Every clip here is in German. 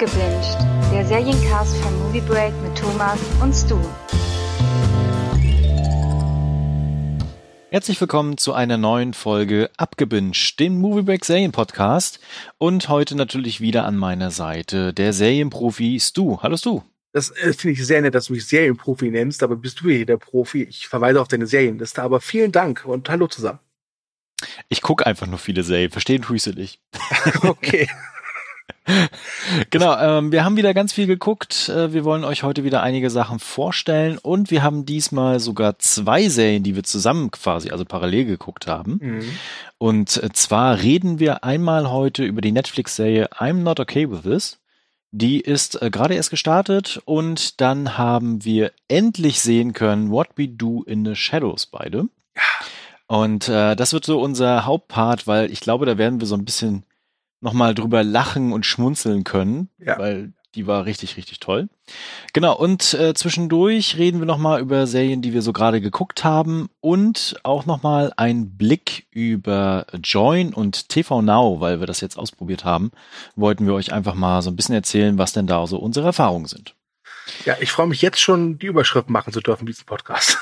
Abgebinged, der Seriencast von Movie Break mit Thomas und Stu. Herzlich willkommen zu einer neuen Folge Abgebinged, dem Movie Break Serienpodcast. Und heute natürlich wieder an meiner Seite der Serienprofi Stu. Hallo Stu. Das äh, finde ich sehr nett, dass du mich Serienprofi nennst, aber bist du hier der Profi? Ich verweise auf deine Serienliste, aber vielen Dank und hallo zusammen. Ich gucke einfach nur viele Serien, verstehen tue ich sie nicht. okay. genau, ähm, wir haben wieder ganz viel geguckt. Äh, wir wollen euch heute wieder einige Sachen vorstellen und wir haben diesmal sogar zwei Serien, die wir zusammen quasi, also parallel geguckt haben. Mhm. Und äh, zwar reden wir einmal heute über die Netflix-Serie I'm Not Okay With This. Die ist äh, gerade erst gestartet und dann haben wir endlich sehen können What We Do in the Shadows beide. Ja. Und äh, das wird so unser Hauptpart, weil ich glaube, da werden wir so ein bisschen nochmal drüber lachen und schmunzeln können, ja. weil die war richtig, richtig toll. Genau, und äh, zwischendurch reden wir nochmal über Serien, die wir so gerade geguckt haben und auch nochmal ein Blick über Join und TV Now, weil wir das jetzt ausprobiert haben, wollten wir euch einfach mal so ein bisschen erzählen, was denn da so unsere Erfahrungen sind. Ja, ich freue mich jetzt schon, die Überschrift machen zu dürfen, diesen Podcast.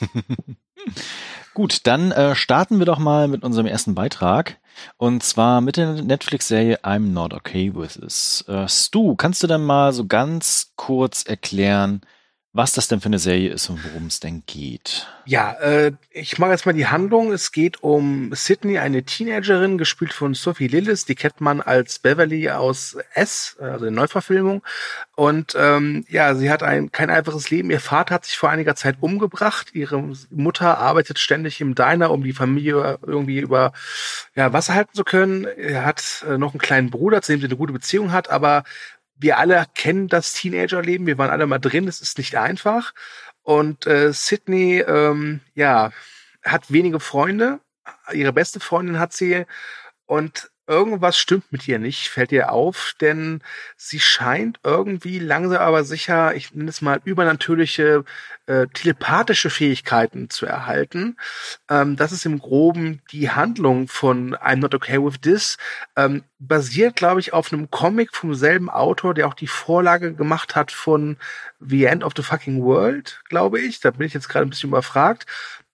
Gut, dann äh, starten wir doch mal mit unserem ersten Beitrag. Und zwar mit der Netflix-Serie I'm Not Okay With This. Äh, Stu, kannst du dann mal so ganz kurz erklären, was das denn für eine Serie ist und worum es denn geht. Ja, äh, ich mache jetzt mal die Handlung. Es geht um Sydney, eine Teenagerin, gespielt von Sophie Lillis. Die kennt man als Beverly aus S, also in Neuverfilmung. Und ähm, ja, sie hat ein kein einfaches Leben. Ihr Vater hat sich vor einiger Zeit umgebracht. Ihre Mutter arbeitet ständig im Diner, um die Familie irgendwie über ja, Wasser halten zu können. Er hat äh, noch einen kleinen Bruder, zu dem sie eine gute Beziehung hat, aber wir alle kennen das Teenagerleben, wir waren alle mal drin, es ist nicht einfach. Und äh, Sydney, ähm, ja, hat wenige Freunde. Ihre beste Freundin hat sie und irgendwas stimmt mit ihr nicht, fällt ihr auf, denn sie scheint irgendwie langsam aber sicher, ich nenne es mal, übernatürliche äh, telepathische Fähigkeiten zu erhalten. Ähm, das ist im Groben die Handlung von I'm Not Okay With This. Ähm, basiert, glaube ich, auf einem Comic vom selben Autor, der auch die Vorlage gemacht hat von The End of the Fucking World, glaube ich. Da bin ich jetzt gerade ein bisschen überfragt.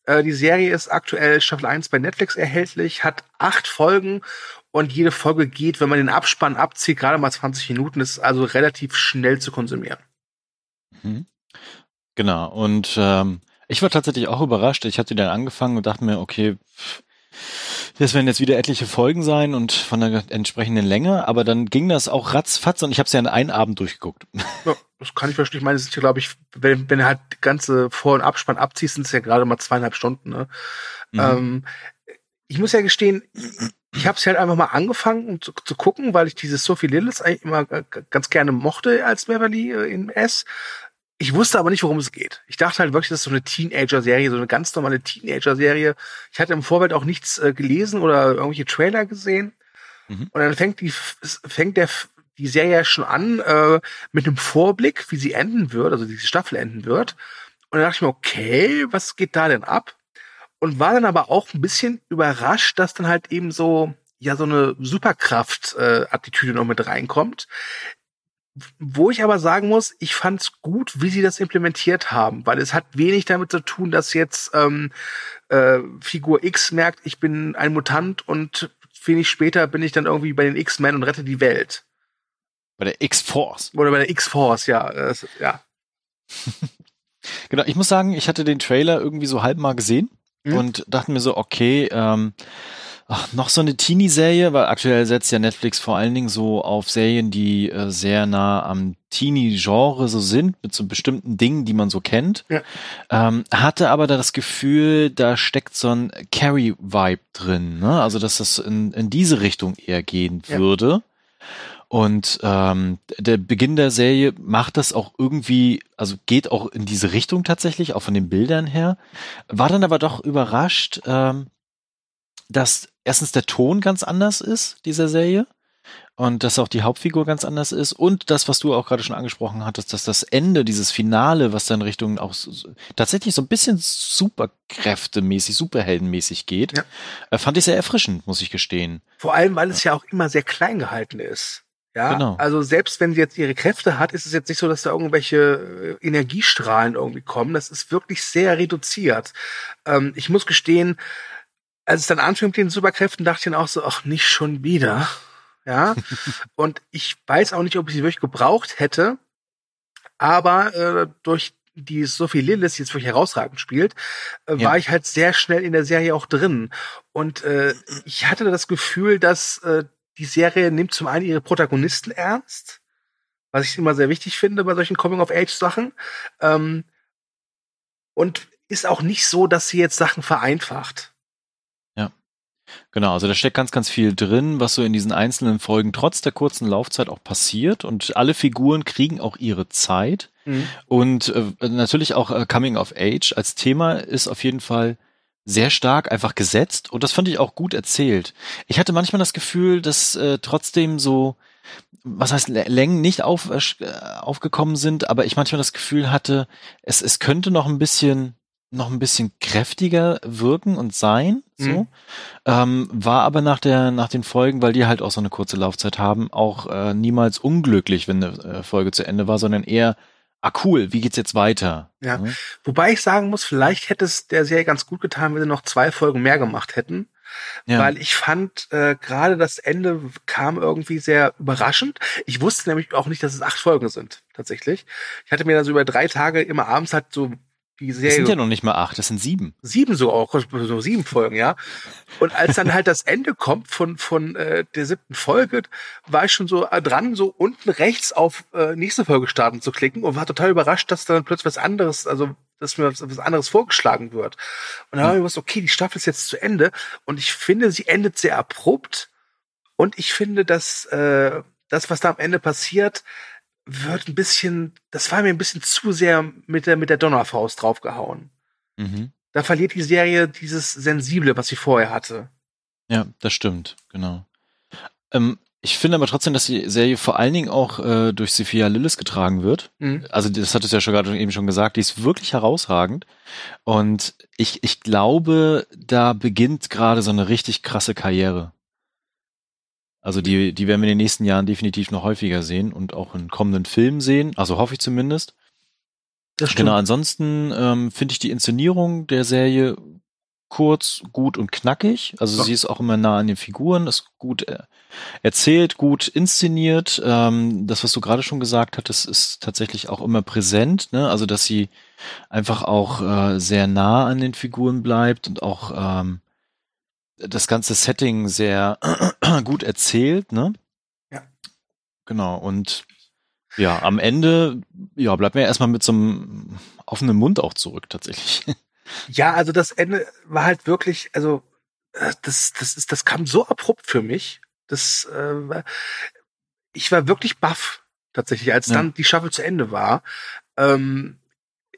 Äh, die Serie ist aktuell Staffel 1 bei Netflix erhältlich, hat acht Folgen und jede Folge geht, wenn man den Abspann abzieht, gerade mal 20 Minuten, ist also relativ schnell zu konsumieren. Mhm. Genau, und ähm, ich war tatsächlich auch überrascht. Ich hatte dann angefangen und dachte mir, okay, das werden jetzt wieder etliche Folgen sein und von der entsprechenden Länge, aber dann ging das auch ratzfatz und ich habe es ja in einem Abend durchgeguckt. Ja, das kann ich verstehen. Ich meine, es ist ja, glaube ich, wenn, wenn du halt die ganze Vor- und Abspann abziehst, sind es ja gerade mal zweieinhalb Stunden. Ne? Mhm. Ähm, ich muss ja gestehen, ich habe es halt einfach mal angefangen um zu, zu, gucken, weil ich diese Sophie Lillis eigentlich immer ganz gerne mochte als Beverly äh, in S. Ich wusste aber nicht, worum es geht. Ich dachte halt wirklich, das ist so eine Teenager-Serie, so eine ganz normale Teenager-Serie. Ich hatte im Vorfeld auch nichts äh, gelesen oder irgendwelche Trailer gesehen. Mhm. Und dann fängt die fängt der die Serie schon an äh, mit einem Vorblick, wie sie enden wird, also diese Staffel enden wird. Und dann dachte ich mir, okay, was geht da denn ab? Und war dann aber auch ein bisschen überrascht, dass dann halt eben so ja so eine Superkraft-Attitüde äh, noch mit reinkommt. Wo ich aber sagen muss, ich fand's gut, wie sie das implementiert haben, weil es hat wenig damit zu tun, dass jetzt ähm, äh, Figur X merkt, ich bin ein Mutant und wenig später bin ich dann irgendwie bei den X-Men und rette die Welt. Bei der X-Force. Oder bei der X-Force, ja. Äh, ja. genau, ich muss sagen, ich hatte den Trailer irgendwie so halb mal gesehen mhm. und dachte mir so, okay, ähm, ach, noch so eine Teenie-Serie, weil aktuell setzt ja Netflix vor allen Dingen so auf Serien, die äh, sehr nah am Teenie-Genre so sind, mit so bestimmten Dingen, die man so kennt. Ja. Ähm, hatte aber da das Gefühl, da steckt so ein Carrie-Vibe drin, ne? Also, dass das in, in diese Richtung eher gehen ja. würde. Und ähm, der Beginn der Serie macht das auch irgendwie, also geht auch in diese Richtung tatsächlich, auch von den Bildern her. War dann aber doch überrascht, ähm, dass erstens der Ton ganz anders ist, dieser Serie. Und dass auch die Hauptfigur ganz anders ist. Und das, was du auch gerade schon angesprochen hattest, dass das Ende, dieses Finale, was dann Richtung auch so, tatsächlich so ein bisschen superkräftemäßig, superheldenmäßig geht, ja. äh, fand ich sehr erfrischend, muss ich gestehen. Vor allem, weil es ja auch immer sehr klein gehalten ist. Ja, Genau. also selbst wenn sie jetzt ihre Kräfte hat, ist es jetzt nicht so, dass da irgendwelche äh, Energiestrahlen irgendwie kommen. Das ist wirklich sehr reduziert. Ähm, ich muss gestehen, als es dann anfing mit den Superkräften, dachte ich dann auch so, ach, nicht schon wieder. Ja. Und ich weiß auch nicht, ob ich sie wirklich gebraucht hätte. Aber äh, durch die Sophie Lillis, die jetzt wirklich herausragend spielt, äh, Ja. war ich halt sehr schnell in der Serie auch drin. Und äh, ich hatte das Gefühl, dass äh, die Serie nimmt zum einen ihre Protagonisten ernst, was ich immer sehr wichtig finde bei solchen Coming-of-Age-Sachen. Ähm, und ist auch nicht so, dass sie jetzt Sachen vereinfacht. Genau, also da steckt ganz, ganz viel drin, was so in diesen einzelnen Folgen trotz der kurzen Laufzeit auch passiert. Und alle Figuren kriegen auch ihre Zeit. Und äh, natürlich auch äh, Coming of Age als Thema ist auf jeden Fall sehr stark einfach gesetzt und das fand ich auch gut erzählt. Ich hatte manchmal das Gefühl, dass äh, trotzdem so, was heißt Lä- Längen nicht auf, äh, aufgekommen sind, aber ich manchmal das Gefühl hatte, es, es könnte noch ein bisschen noch ein bisschen kräftiger wirken und sein, so. Mhm. Ähm, war aber nach der, nach den Folgen, weil die halt auch so eine kurze Laufzeit haben, auch äh, niemals unglücklich, wenn eine äh, Folge zu Ende war, sondern eher, ah cool, wie geht's jetzt weiter? Ja. Ne? Wobei ich sagen muss, vielleicht hätte es der Serie ganz gut getan, wenn sie noch zwei Folgen mehr gemacht hätten. Ja. Weil ich fand, äh, gerade das Ende kam irgendwie sehr überraschend. Ich wusste nämlich auch nicht, dass es acht Folgen sind, tatsächlich. Ich hatte mir dann so über drei Tage immer abends halt so die Das Serie sind ja noch nicht mal acht, das sind sieben. sieben so auch, so sieben Folgen, ja. Und als dann halt das Ende kommt von, von äh, der siebten Folge, war ich schon so äh, dran, so unten rechts auf äh, nächste Folge starten zu klicken und war total überrascht, dass dann plötzlich was anderes, also dass mir was, was anderes vorgeschlagen wird. Und dann habe ich gewusst, okay, die Staffel ist jetzt zu Ende und ich finde, sie endet sehr abrupt und ich finde, dass äh, das, was da am Ende passiert, wird ein bisschen, das war mir ein bisschen zu sehr mit der, mit der Donnerfaust draufgehauen Mhm. da verliert die Serie dieses Sensible, was sie vorher hatte. Ja, das stimmt, genau. Ähm, ich finde aber trotzdem, dass die Serie vor allen Dingen auch äh, durch Sophia Lillis getragen wird. Mhm. Also das hat es ja schon gerade eben schon gesagt, die ist wirklich herausragend. Und ich, ich glaube, da beginnt gerade so eine richtig krasse Karriere. Also die, die werden wir in den nächsten Jahren definitiv noch häufiger sehen und auch in kommenden Filmen sehen. Also hoffe ich zumindest. Das Genau, ansonssten ähm, finde ich die Inszenierung der Serie kurz, gut und knackig. Also Ja. sie ist auch immer nah an den Figuren, ist gut äh, erzählt, gut inszeniert. Ähm, das, was du gerade schon gesagt hattest, ist tatsächlich auch immer präsent. Ne? Also dass sie einfach auch äh, sehr nah an den Figuren bleibt und auch ähm, das ganze Setting sehr gut erzählt. Ne? Ja. Genau, und ja, am Ende, ja, bleibt mir erstmal mit so einem offenen Mund auch zurück, tatsächlich. Ja, also das Ende war halt wirklich, also äh, das, das ist, das kam so abrupt für mich. Das, äh, ich war wirklich baff tatsächlich, als Ja. dann die Staffel zu Ende war. Ähm,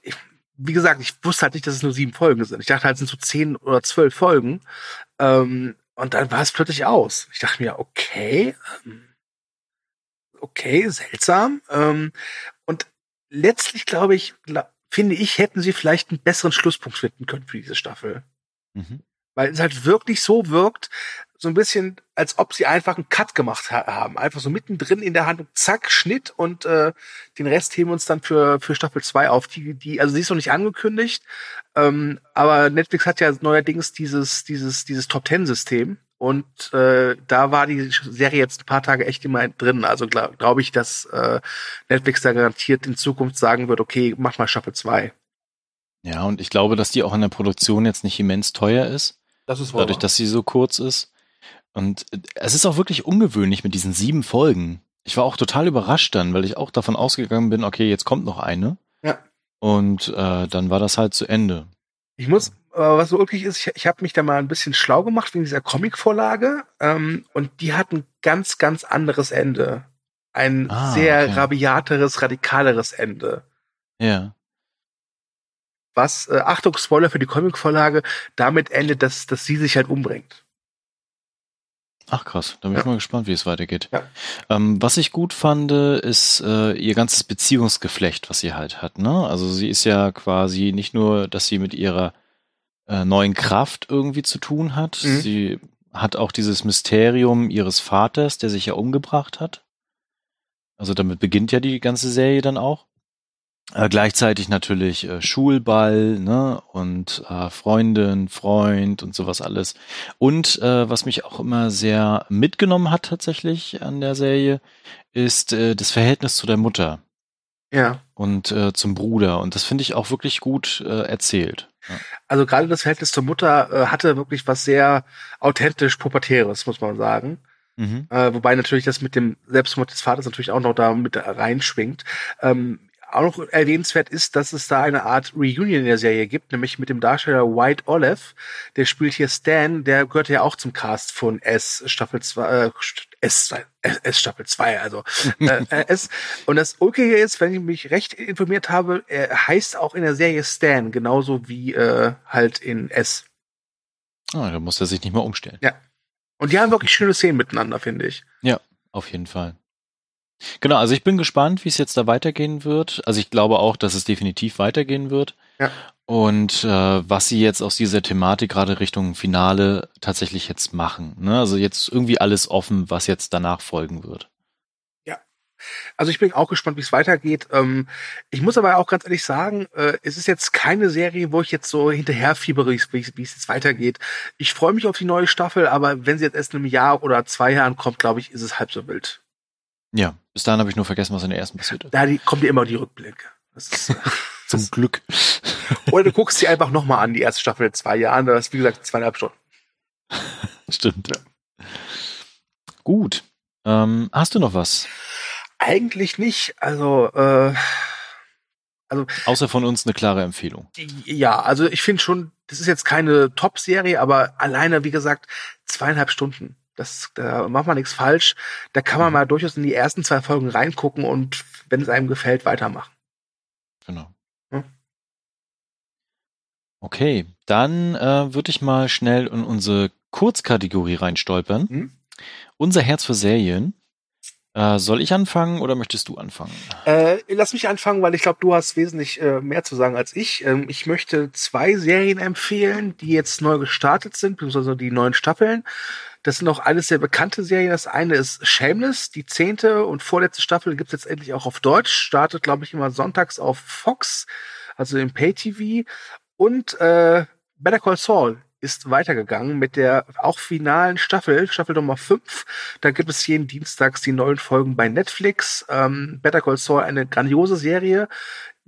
ich, wie gesagt, ich wusste halt nicht, dass es nur sieben Folgen sind. Ich dachte halt, es sind so zehn oder zwölf Folgen. Ähm, und dann war es plötzlich aus. Ich dachte mir, okay, ähm, okay, seltsam. Ähm, und letztlich glaube ich, gla- finde ich, hätten sie vielleicht einen besseren Schlusspunkt finden können für diese Staffel. Mhm. Weil es halt wirklich so wirkt, so ein bisschen, als ob sie einfach einen Cut gemacht ha haben. Einfach so mittendrin in der Handlung, zack, Schnitt und äh, den Rest heben wir uns dann für, für Staffel 2 auf. Die, die, also sie ist noch nicht angekündigt, ähm, aber Netflix hat ja neuerdings dieses, dieses, dieses Top-Ten-System. Und äh, da war die Serie jetzt ein paar Tage echt immer drin. Also glaube glaub ich, dass äh, Netflix da garantiert in Zukunft sagen wird, okay, mach mal Staffel 2. Ja, und ich glaube, dass die auch in der Produktion jetzt nicht immens teuer ist, Das ist dadurch, dass sie so kurz ist. Und äh, es ist auch wirklich ungewöhnlich mit diesen sieben Folgen. Ich war auch total überrascht dann, weil ich auch davon ausgegangen bin, okay, jetzt kommt noch eine. Ja. Und äh, dann war das halt zu Ende. Ich muss, äh, was so wirklich ist, ich, ich habe mich da mal ein bisschen schlau gemacht wegen dieser Comic-Vorlage ähm, und die hat ein ganz, ganz anderes Ende. Ein Ah, sehr okay. rabiateres, radikaleres Ende. Ja. Was, äh, Achtung, Spoiler für die Comic-Vorlage, damit endet, dass, dass sie sich halt umbringt. Ach krass, da bin ich Ja. mal gespannt, wie es weitergeht. Ja. Ähm, was ich gut fand, ist äh, ihr ganzes Beziehungsgeflecht, was sie halt hat. Ne? Also sie ist ja quasi nicht nur, dass sie mit ihrer äh, neuen Kraft irgendwie zu tun hat. Mhm. Sie hat auch dieses Mysterium ihres Vaters, der sich ja umgebracht hat. Also damit beginnt ja die ganze Serie dann auch. Äh, gleichzeitig natürlich äh, Schulball, ne, und äh, Freundin, Freund und sowas alles. Und äh, was mich auch immer sehr mitgenommen hat tatsächlich an der Serie, ist äh, das Verhältnis zu der Mutter. Ja. Und äh, zum Bruder. Und das finde ich auch wirklich gut äh, erzählt. Ja. Also gerade das Verhältnis zur Mutter äh, hatte wirklich was sehr authentisch Pubertäres, muss man sagen. Mhm. Äh, wobei natürlich das mit dem Selbstmord des Vaters natürlich auch noch da mit reinschwingt. Ähm, auch noch erwähnenswert ist, dass es da eine Art Reunion in der Serie gibt, nämlich mit dem Darsteller White Olive. Der spielt hier Stan, der gehört ja auch zum Cast von S Staffel 2, äh, S, S Staffel 2, also äh, äh, S. Und das Ulkige ist, wenn ich mich recht informiert habe, er heißt auch in der Serie Stan, genauso wie äh, halt in S. Ah, da muss er sich nicht mal umstellen. Ja. Und die haben wirklich schöne Szenen miteinander, finde ich. Ja, auf jeden Fall. Genau, also ich bin gespannt, wie es jetzt da weitergehen wird. Also ich glaube auch, dass es definitiv weitergehen wird. Ja. Und äh, was sie jetzt aus dieser Thematik gerade Richtung Finale tatsächlich jetzt machen. Ne? Also jetzt irgendwie alles offen, was jetzt danach folgen wird. Ja. Also ich bin auch gespannt, wie es weitergeht. Ähm, ich muss aber auch ganz ehrlich sagen, äh, es ist jetzt keine Serie, wo ich jetzt so hinterherfiebere, wie, wie es jetzt weitergeht. Ich freue mich auf die neue Staffel, aber wenn sie jetzt erst in einem Jahr oder zwei Jahren kommt, glaube ich, ist es halb so wild. Ja, bis dahin habe ich nur vergessen, was in der ersten passiert ist. Da die, kommt dir immer die Rückblicke. Ist, Zum das, Glück. Oder du guckst sie einfach nochmal an, die erste Staffel in zwei Jahren. Das ist, wie gesagt, zweieinhalb Stunden. Stimmt. Ja. Gut. Ähm, hast du noch was? Eigentlich nicht. Also, äh, also. Außer von uns eine klare Empfehlung. Ja, also ich finde schon, das ist jetzt keine Top-Serie, aber alleine, wie gesagt, zweieinhalb Stunden. Das, da macht man nichts falsch. Da kann man mhm. mal durchaus in die ersten zwei Folgen reingucken und wenn es einem gefällt, weitermachen. Genau. Hm? Okay, dann äh, würde ich mal schnell in unsere Kurzkategorie reinstolpern. Hm? Unser Herz für Serien. Äh, soll ich anfangen oder möchtest du anfangen? Äh, lass mich anfangen, weil ich glaube, du hast wesentlich äh, mehr zu sagen als ich. Ähm, ich möchte zwei Serien empfehlen, die jetzt neu gestartet sind, beziehungsweise die neuen Staffeln. Das sind auch alles sehr bekannte Serien. Das eine ist Shameless, die zehnte und vorletzte Staffel gibt's jetzt endlich auch auf Deutsch. Startet, glaube ich, immer sonntags auf Fox, also im Pay-TV. Und äh, Better Call Saul ist weitergegangen mit der auch finalen Staffel, Staffel Nummer 5. Da gibt es jeden Dienstags die neuen Folgen bei Netflix. Ähm, Better Call Saul, eine grandiose Serie,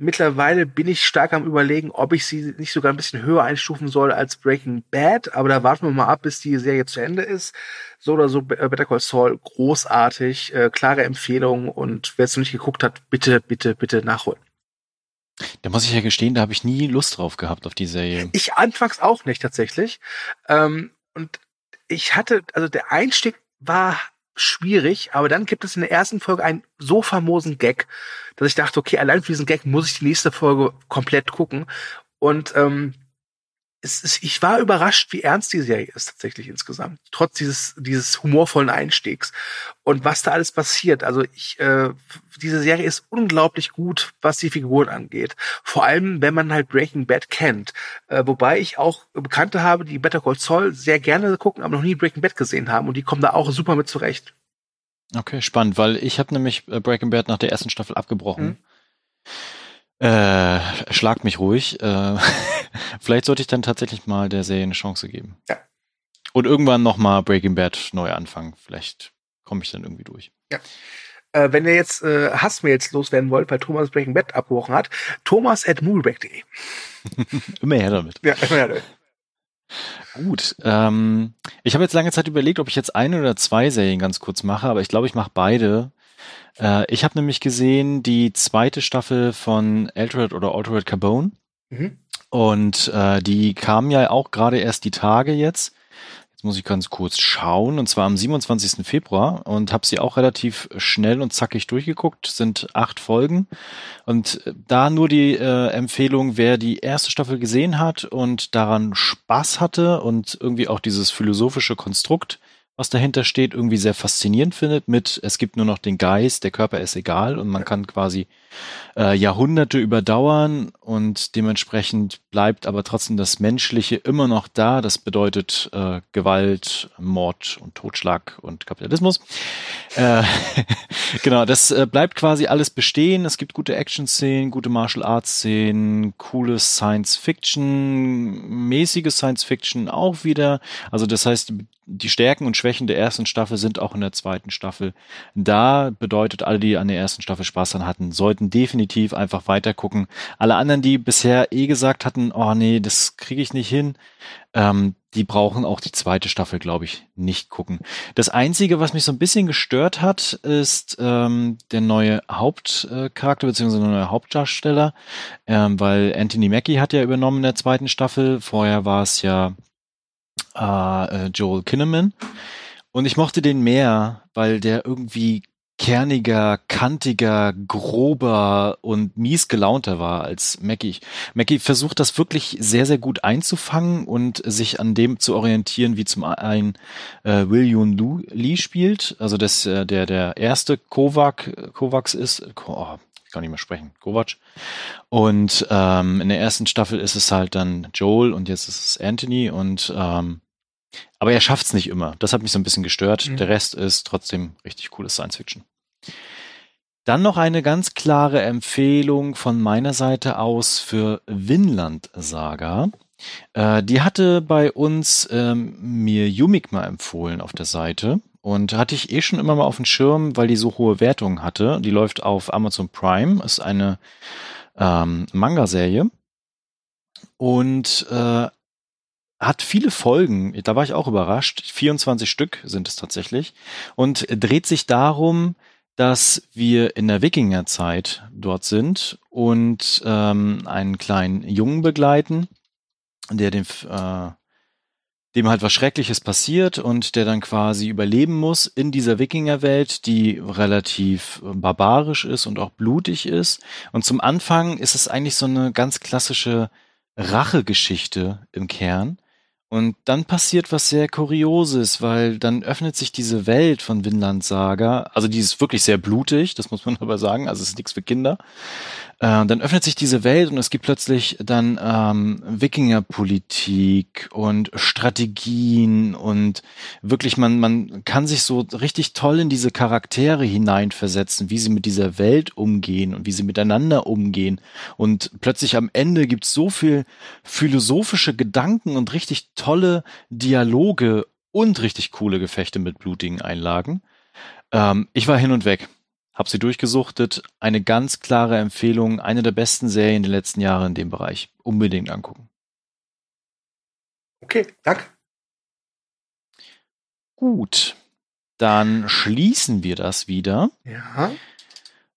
Mittlerweile bin ich stark am überlegen, ob ich sie nicht sogar ein bisschen höher einstufen soll als Breaking Bad, aber da warten wir mal ab, bis die Serie zu Ende ist. So oder so, äh, Better Call Saul, großartig, äh, klare Empfehlung und wer es noch nicht geguckt hat, bitte, bitte, bitte nachholen. Da muss ich ja gestehen, da habe ich nie Lust drauf gehabt auf die Serie. Ich anfangs auch nicht tatsächlich. Ähm, und ich hatte, also der Einstieg war schwierig, aber dann gibt es in der ersten Folge einen so famosen Gag, dass ich dachte, okay, allein für diesen Gag muss ich die nächste Folge komplett gucken. Und ähm, es ist, ich war überrascht, wie ernst die Serie ist tatsächlich insgesamt, trotz dieses dieses humorvollen Einstiegs und was da alles passiert. Also ich, äh, diese Serie ist unglaublich gut, was die Figuren angeht. Vor allem, wenn man halt Breaking Bad kennt. Äh, wobei ich auch Bekannte habe, die Better Call Saul sehr gerne gucken, aber noch nie Breaking Bad gesehen haben und die kommen da auch super mit zurecht. Okay, spannend, weil ich habe nämlich äh, Breaking Bad nach der ersten Staffel abgebrochen. Mhm. Äh, schlagt mich ruhig. Äh, vielleicht sollte ich dann tatsächlich mal der Serie eine Chance geben. Ja. Und irgendwann nochmal Breaking Bad neu anfangen. Vielleicht komme ich dann irgendwie durch. Ja. Äh, wenn ihr jetzt äh, Hassmails loswerden wollt, weil Thomas Breaking Bad abgebrochen hat, thomas at movieback.de. immer her damit. Ja, immer her damit. Gut. Ähm, ich habe jetzt lange Zeit überlegt, ob ich jetzt eine oder zwei Serien ganz kurz mache, aber ich glaube, ich mache beide, äh, ich habe nämlich gesehen die zweite Staffel von Altered oder Altered Carbone. Mhm. Und äh, die kam ja auch gerade erst die Tage jetzt. Jetzt muss ich ganz kurz schauen. Und zwar am 27. Februar. Und habe sie auch relativ schnell und zackig durchgeguckt. Sind acht Folgen. Und äh, da nur die äh, Empfehlung, wer die erste Staffel gesehen hat und daran Spaß hatte und irgendwie auch dieses philosophische Konstrukt was dahinter steht, irgendwie sehr faszinierend findet mit, es gibt nur noch den Geist, der Körper ist egal und man kann quasi äh, Jahrhunderte überdauern und dementsprechend bleibt aber trotzdem das Menschliche immer noch da. Das bedeutet äh, Gewalt, Mord und Totschlag und Kapitalismus. Äh, genau, das äh, bleibt quasi alles bestehen. Es gibt gute Action-Szenen, gute Martial Arts-Szenen, cooles Science-Fiction, mäßiges Science-Fiction auch wieder. Also das heißt, die Stärken und Schwächen der ersten Staffel sind auch in der zweiten Staffel da. Bedeutet, alle, die an der ersten Staffel Spaß dran hatten, sollten definitiv einfach weiter gucken. Alle anderen, die bisher eh gesagt hatten, oh nee, das kriege ich nicht hin, ähm, die brauchen auch die zweite Staffel, glaube ich, nicht gucken. Das Einzige, was mich so ein bisschen gestört hat, ist ähm, der neue Hauptcharakter bzw. der neue Hauptdarsteller, ähm, weil Anthony Mackie hat ja übernommen in der zweiten Staffel. Vorher war es ja äh, äh, Joel Kinnaman. Und ich mochte den mehr, weil der irgendwie kerniger, kantiger, grober und mies gelaunter war als Mackie. Mackie versucht das wirklich sehr, sehr gut einzufangen und sich an dem zu orientieren, wie zum einen äh, William Lu Lee spielt, also das, äh, der der erste Kovac, Kovacs ist, oh, ich kann nicht mehr sprechen, Kovac. Und ähm, in der ersten Staffel ist es halt dann Joel und jetzt ist es Anthony und ähm, aber er schafft es nicht immer. Das hat mich so ein bisschen gestört. Mhm. Der Rest ist trotzdem richtig cooles Science Fiction. Dann noch eine ganz klare Empfehlung von meiner Seite aus für Vinland Saga. Äh, die hatte bei uns ähm, mir Yumik mal empfohlen auf der Seite und hatte ich eh schon immer mal auf dem Schirm, weil die so hohe Wertungen hatte. Die läuft auf Amazon Prime, ist eine ähm, Manga-Serie und äh, hat viele Folgen. Da war ich auch überrascht. 24 Stück sind es tatsächlich und dreht sich darum, dass wir in der Wikingerzeit dort sind und ähm, einen kleinen Jungen begleiten, der den, äh, dem halt was Schreckliches passiert und der dann quasi überleben muss in dieser Wikingerwelt, die relativ barbarisch ist und auch blutig ist. Und zum Anfang ist es eigentlich so eine ganz klassische Rachegeschichte im Kern. Und dann passiert was sehr Kurioses, weil dann öffnet sich diese Welt von Vinland Saga, also die ist wirklich sehr blutig, das muss man aber sagen, also es ist nichts für Kinder. Äh, dann öffnet sich diese Welt und es gibt plötzlich dann ähm, Wikingerpolitik und Strategien und wirklich man man kann sich so richtig toll in diese Charaktere hineinversetzen, wie sie mit dieser Welt umgehen und wie sie miteinander umgehen und plötzlich am Ende gibt's so viel philosophische Gedanken und richtig tolle Dialoge und richtig coole Gefechte mit blutigen Einlagen. Ähm, ich war hin und weg. Hab sie durchgesuchtet. Eine ganz klare Empfehlung. Eine der besten Serien der letzten Jahre in dem Bereich. Unbedingt angucken. Okay, danke. Gut. Dann schließen wir das wieder. Ja.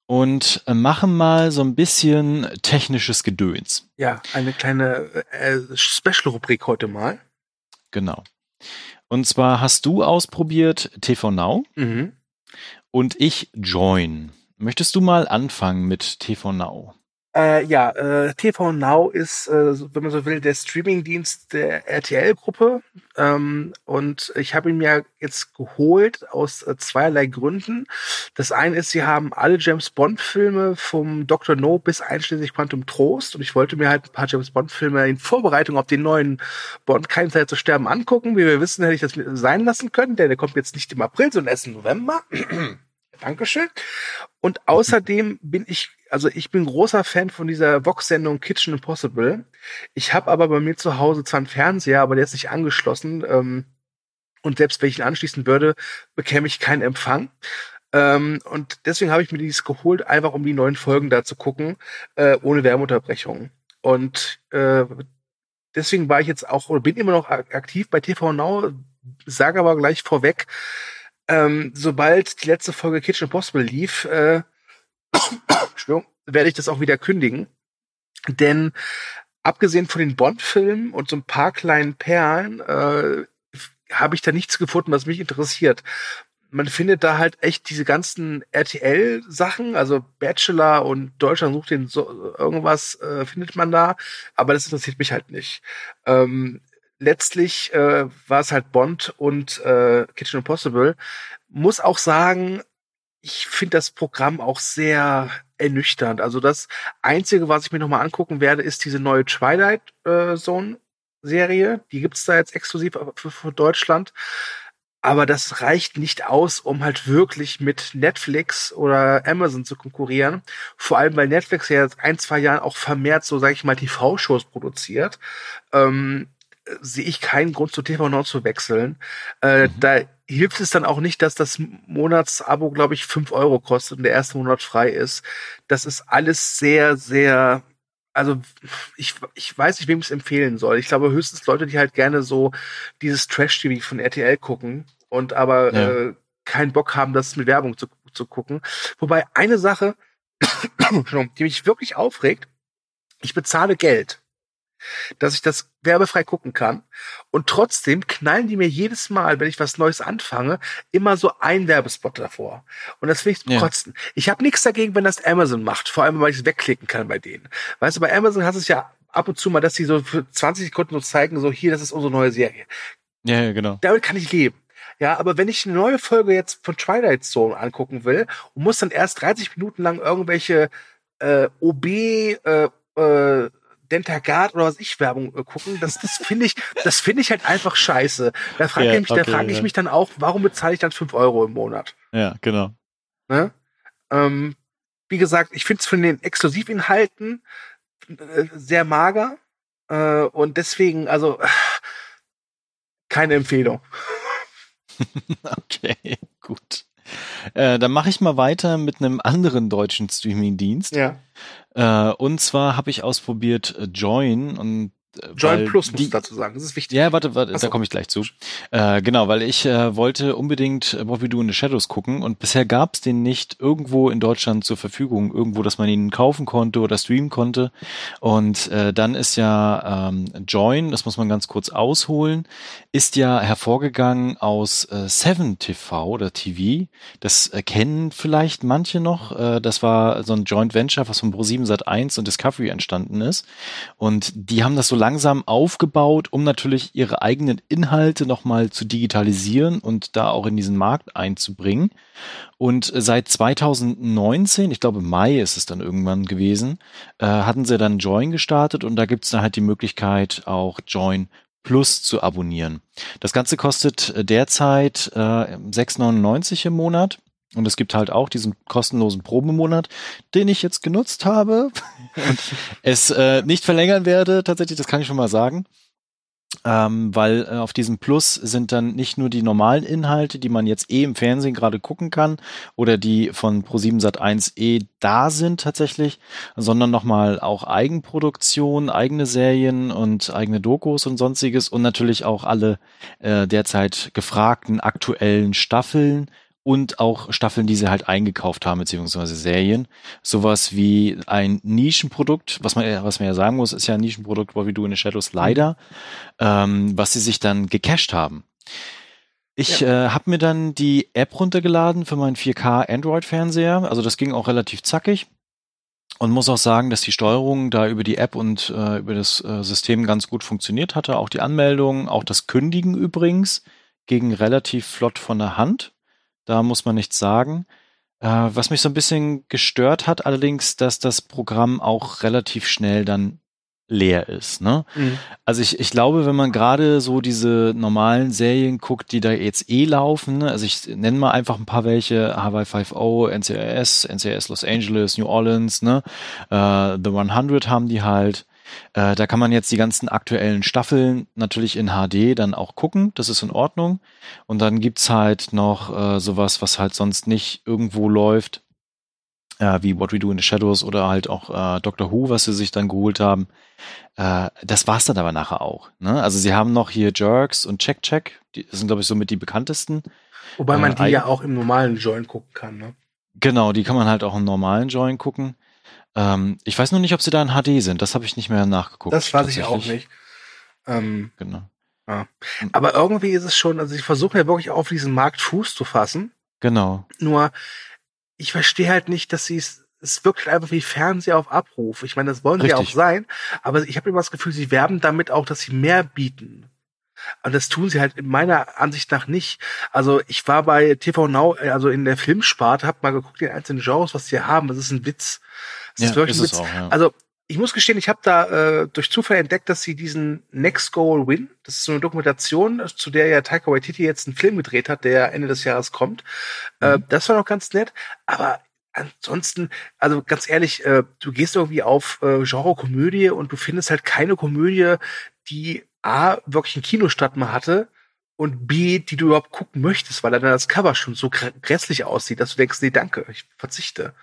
Und äh, machen mal so ein bisschen technisches Gedöns. Ja, eine kleine äh, Special-Rubrik heute mal. Genau. Und zwar hast du ausprobiert TV Now. Mhm und ich Join. Möchtest du mal anfangen mit TV Now? Äh, ja, äh, TV Now ist, äh, wenn man so will, der Streamingdienst der RTL-Gruppe. Ähm, und ich habe ihn mir jetzt geholt aus äh, zweierlei Gründen. Das eine ist, sie haben alle James Bond-Filme vom Dr. No bis einschließlich Quantum Trost. Und ich wollte mir halt ein paar James Bond-Filme in Vorbereitung auf den neuen Bond Keine Zeit zu sterben angucken. Wie wir wissen, hätte ich das sein lassen können, denn der kommt jetzt nicht im April, sondern erst im November. Dankeschön. Und außerdem bin ich, also ich bin großer Fan von dieser Vox-Sendung Kitchen Impossible. Ich habe aber bei mir zu Hause zwar einen Fernseher, aber der ist nicht angeschlossen. Ähm, und selbst wenn ich ihn anschließen würde, bekäme ich keinen Empfang. Ähm, und deswegen habe ich mir dieses geholt, einfach um die neuen Folgen da zu gucken, äh, ohne Wärmeunterbrechung. Und äh, deswegen war ich jetzt auch oder bin immer noch aktiv bei TV Now, sage aber gleich vorweg, ähm, sobald die letzte Folge Kitchen Impossible lief, äh, werde ich das auch wieder kündigen. Denn abgesehen von den Bond-Filmen und so ein paar kleinen Perlen, äh, habe ich da nichts gefunden, was mich interessiert. Man findet da halt echt diese ganzen RTL-Sachen, also Bachelor und Deutschland sucht den so irgendwas, äh, findet man da, aber das interessiert mich halt nicht. Ähm, letztlich äh, war es halt Bond und äh, Kitchen Impossible. Muss auch sagen, ich finde das Programm auch sehr ernüchternd. Also das Einzige, was ich mir nochmal angucken werde, ist diese neue Twilight äh, Zone Serie. Die gibt's da jetzt exklusiv für, für Deutschland. Aber das reicht nicht aus, um halt wirklich mit Netflix oder Amazon zu konkurrieren. Vor allem, weil Netflix ja jetzt ein, zwei Jahren auch vermehrt so, sage ich mal, TV-Shows produziert. Ähm, sehe ich keinen Grund zu TV Now zu wechseln. Äh, mhm. Da hilft es dann auch nicht, dass das Monatsabo, glaube ich, fünf Euro kostet und der erste Monat frei ist. Das ist alles sehr, sehr also ich, ich weiß nicht, wem ich es empfehlen soll. Ich glaube höchstens Leute, die halt gerne so dieses Trash-TV von RTL gucken und aber ja. äh, keinen Bock haben, das mit Werbung zu, zu gucken. Wobei eine Sache, die mich wirklich aufregt, ich bezahle Geld dass ich das werbefrei gucken kann. Und trotzdem knallen die mir jedes Mal, wenn ich was Neues anfange, immer so ein Werbespot davor. Und das will ich zum ja. Kotzen. Ich habe nichts dagegen, wenn das Amazon macht, vor allem, weil ich es wegklicken kann bei denen. Weißt du, bei Amazon hast du es ja ab und zu mal, dass die so für 20 Sekunden so zeigen, so hier, das ist unsere neue Serie. Ja, ja genau. Damit kann ich leben. Ja, aber wenn ich eine neue Folge jetzt von Twilight Zone angucken will und muss dann erst 30 Minuten lang irgendwelche äh, OB äh, äh, Dentagard oder was ich Werbung äh, gucken, das, das finde ich, das finde ich halt einfach scheiße. Da frage yeah, ich, okay, da frage ich mich dann auch, warum bezahle ich dann fünf Euro im Monat? Ja, genau. Ne? Ähm, wie gesagt, ich finde es von den Exklusivinhalten äh, sehr mager äh, und deswegen, also keine Empfehlung. okay, gut. Äh, dann mache ich mal weiter mit einem anderen deutschen Streaming-Dienst. Ja. Äh, und zwar habe ich ausprobiert äh, Join und Join Plus muss dazu sagen, das ist wichtig. Ja, warte, warte, da komme ich gleich zu. Äh, genau, weil ich äh, wollte unbedingt äh, What We Do in the Shadows gucken und bisher gab es den nicht irgendwo in Deutschland zur Verfügung, irgendwo, dass man ihn kaufen konnte oder streamen konnte. Und äh, dann ist ja ähm, Join, das muss man ganz kurz ausholen, ist ja hervorgegangen aus äh, Seven TV oder TV. Das äh, kennen vielleicht manche noch. Äh, das war so ein Joint Venture, was von Pro7 Sat1 und Discovery entstanden ist. Und die haben das so langsam aufgebaut, um natürlich ihre eigenen Inhalte nochmal zu digitalisieren und da auch in diesen Markt einzubringen. Und seit 2019, ich glaube Mai ist es dann irgendwann gewesen, äh, hatten sie dann Join gestartet und da gibt es dann halt die Möglichkeit, auch Join Plus zu abonnieren. Das Ganze kostet derzeit äh, 6,99 im Monat. Und es gibt halt auch diesen kostenlosen Probemonat, den ich jetzt genutzt habe und es äh, nicht verlängern werde, tatsächlich, das kann ich schon mal sagen. Ähm, weil äh, auf diesem Plus sind dann nicht nur die normalen Inhalte, die man jetzt eh im Fernsehen gerade gucken kann oder die von Pro7 Sat1 eh da sind tatsächlich, sondern nochmal auch Eigenproduktion, eigene Serien und eigene Dokus und sonstiges und natürlich auch alle äh, derzeit gefragten aktuellen Staffeln und auch Staffeln, die sie halt eingekauft haben, beziehungsweise Serien. Sowas wie ein Nischenprodukt, was man, was man ja sagen muss, ist ja ein Nischenprodukt, We Do in the Shadows leider, ähm, was sie sich dann gecached haben. Ich ja. äh, habe mir dann die App runtergeladen für meinen 4K Android-Fernseher. Also das ging auch relativ zackig. Und muss auch sagen, dass die Steuerung da über die App und äh, über das äh, System ganz gut funktioniert hatte. Auch die Anmeldung, auch das Kündigen übrigens ging relativ flott von der Hand. Da muss man nichts sagen. Äh, was mich so ein bisschen gestört hat, allerdings, dass das Programm auch relativ schnell dann leer ist. Ne? Mhm. Also ich, ich glaube, wenn man gerade so diese normalen Serien guckt, die da jetzt eh laufen, ne? also ich nenne mal einfach ein paar welche, Hawaii 5.0, NCIS, NCIS Los Angeles, New Orleans, ne? Uh, The 100 haben die halt. Äh, da kann man jetzt die ganzen aktuellen Staffeln natürlich in HD dann auch gucken, das ist in Ordnung. Und dann gibt's halt noch äh, sowas, was halt sonst nicht irgendwo läuft, äh, wie What We Do in the Shadows oder halt auch äh, Doctor Who, was sie sich dann geholt haben. Äh, das war's dann aber nachher auch. Ne? Also sie haben noch hier Jerks und Check Check, die sind glaube ich somit die bekanntesten. Wobei man äh, die ja auch im normalen Join gucken kann, ne? Genau, die kann man halt auch im normalen Join gucken. Ähm, ich weiß nur nicht, ob sie da in HD sind. Das habe ich nicht mehr nachgeguckt. Das weiß ich auch nicht. Ähm, genau. Ja. Aber irgendwie ist es schon, also ich versuche ja wirklich auf diesen Markt Fuß zu fassen. Genau. Nur, ich verstehe halt nicht, dass sie es, es wirkt einfach wie Fernseher auf Abruf. Ich meine, das wollen Richtig. sie auch sein, aber ich habe immer das Gefühl, sie werben damit auch, dass sie mehr bieten. Und das tun sie halt in meiner Ansicht nach nicht. Also ich war bei TV Now, äh, also in der Filmsparte, hab mal geguckt, die einzelnen Genres, was sie haben. Das ist ein Witz. Das Ja, ist es auch, ja. Also ich muss gestehen, ich habe da äh, durch Zufall entdeckt, dass sie diesen Next Goal Win, das ist so eine Dokumentation, zu der ja Taika Waititi jetzt einen Film gedreht hat, der Ende des Jahres kommt. Äh, das war noch ganz nett, aber ansonsten, also ganz ehrlich, äh, du gehst irgendwie auf äh, Genre-Komödie und du findest halt keine Komödie, die A, wirklich einen Kinostart mal hatte und B, die du überhaupt gucken möchtest, weil dann das Cover schon so grä- grässlich aussieht, dass du denkst, nee, danke, ich verzichte.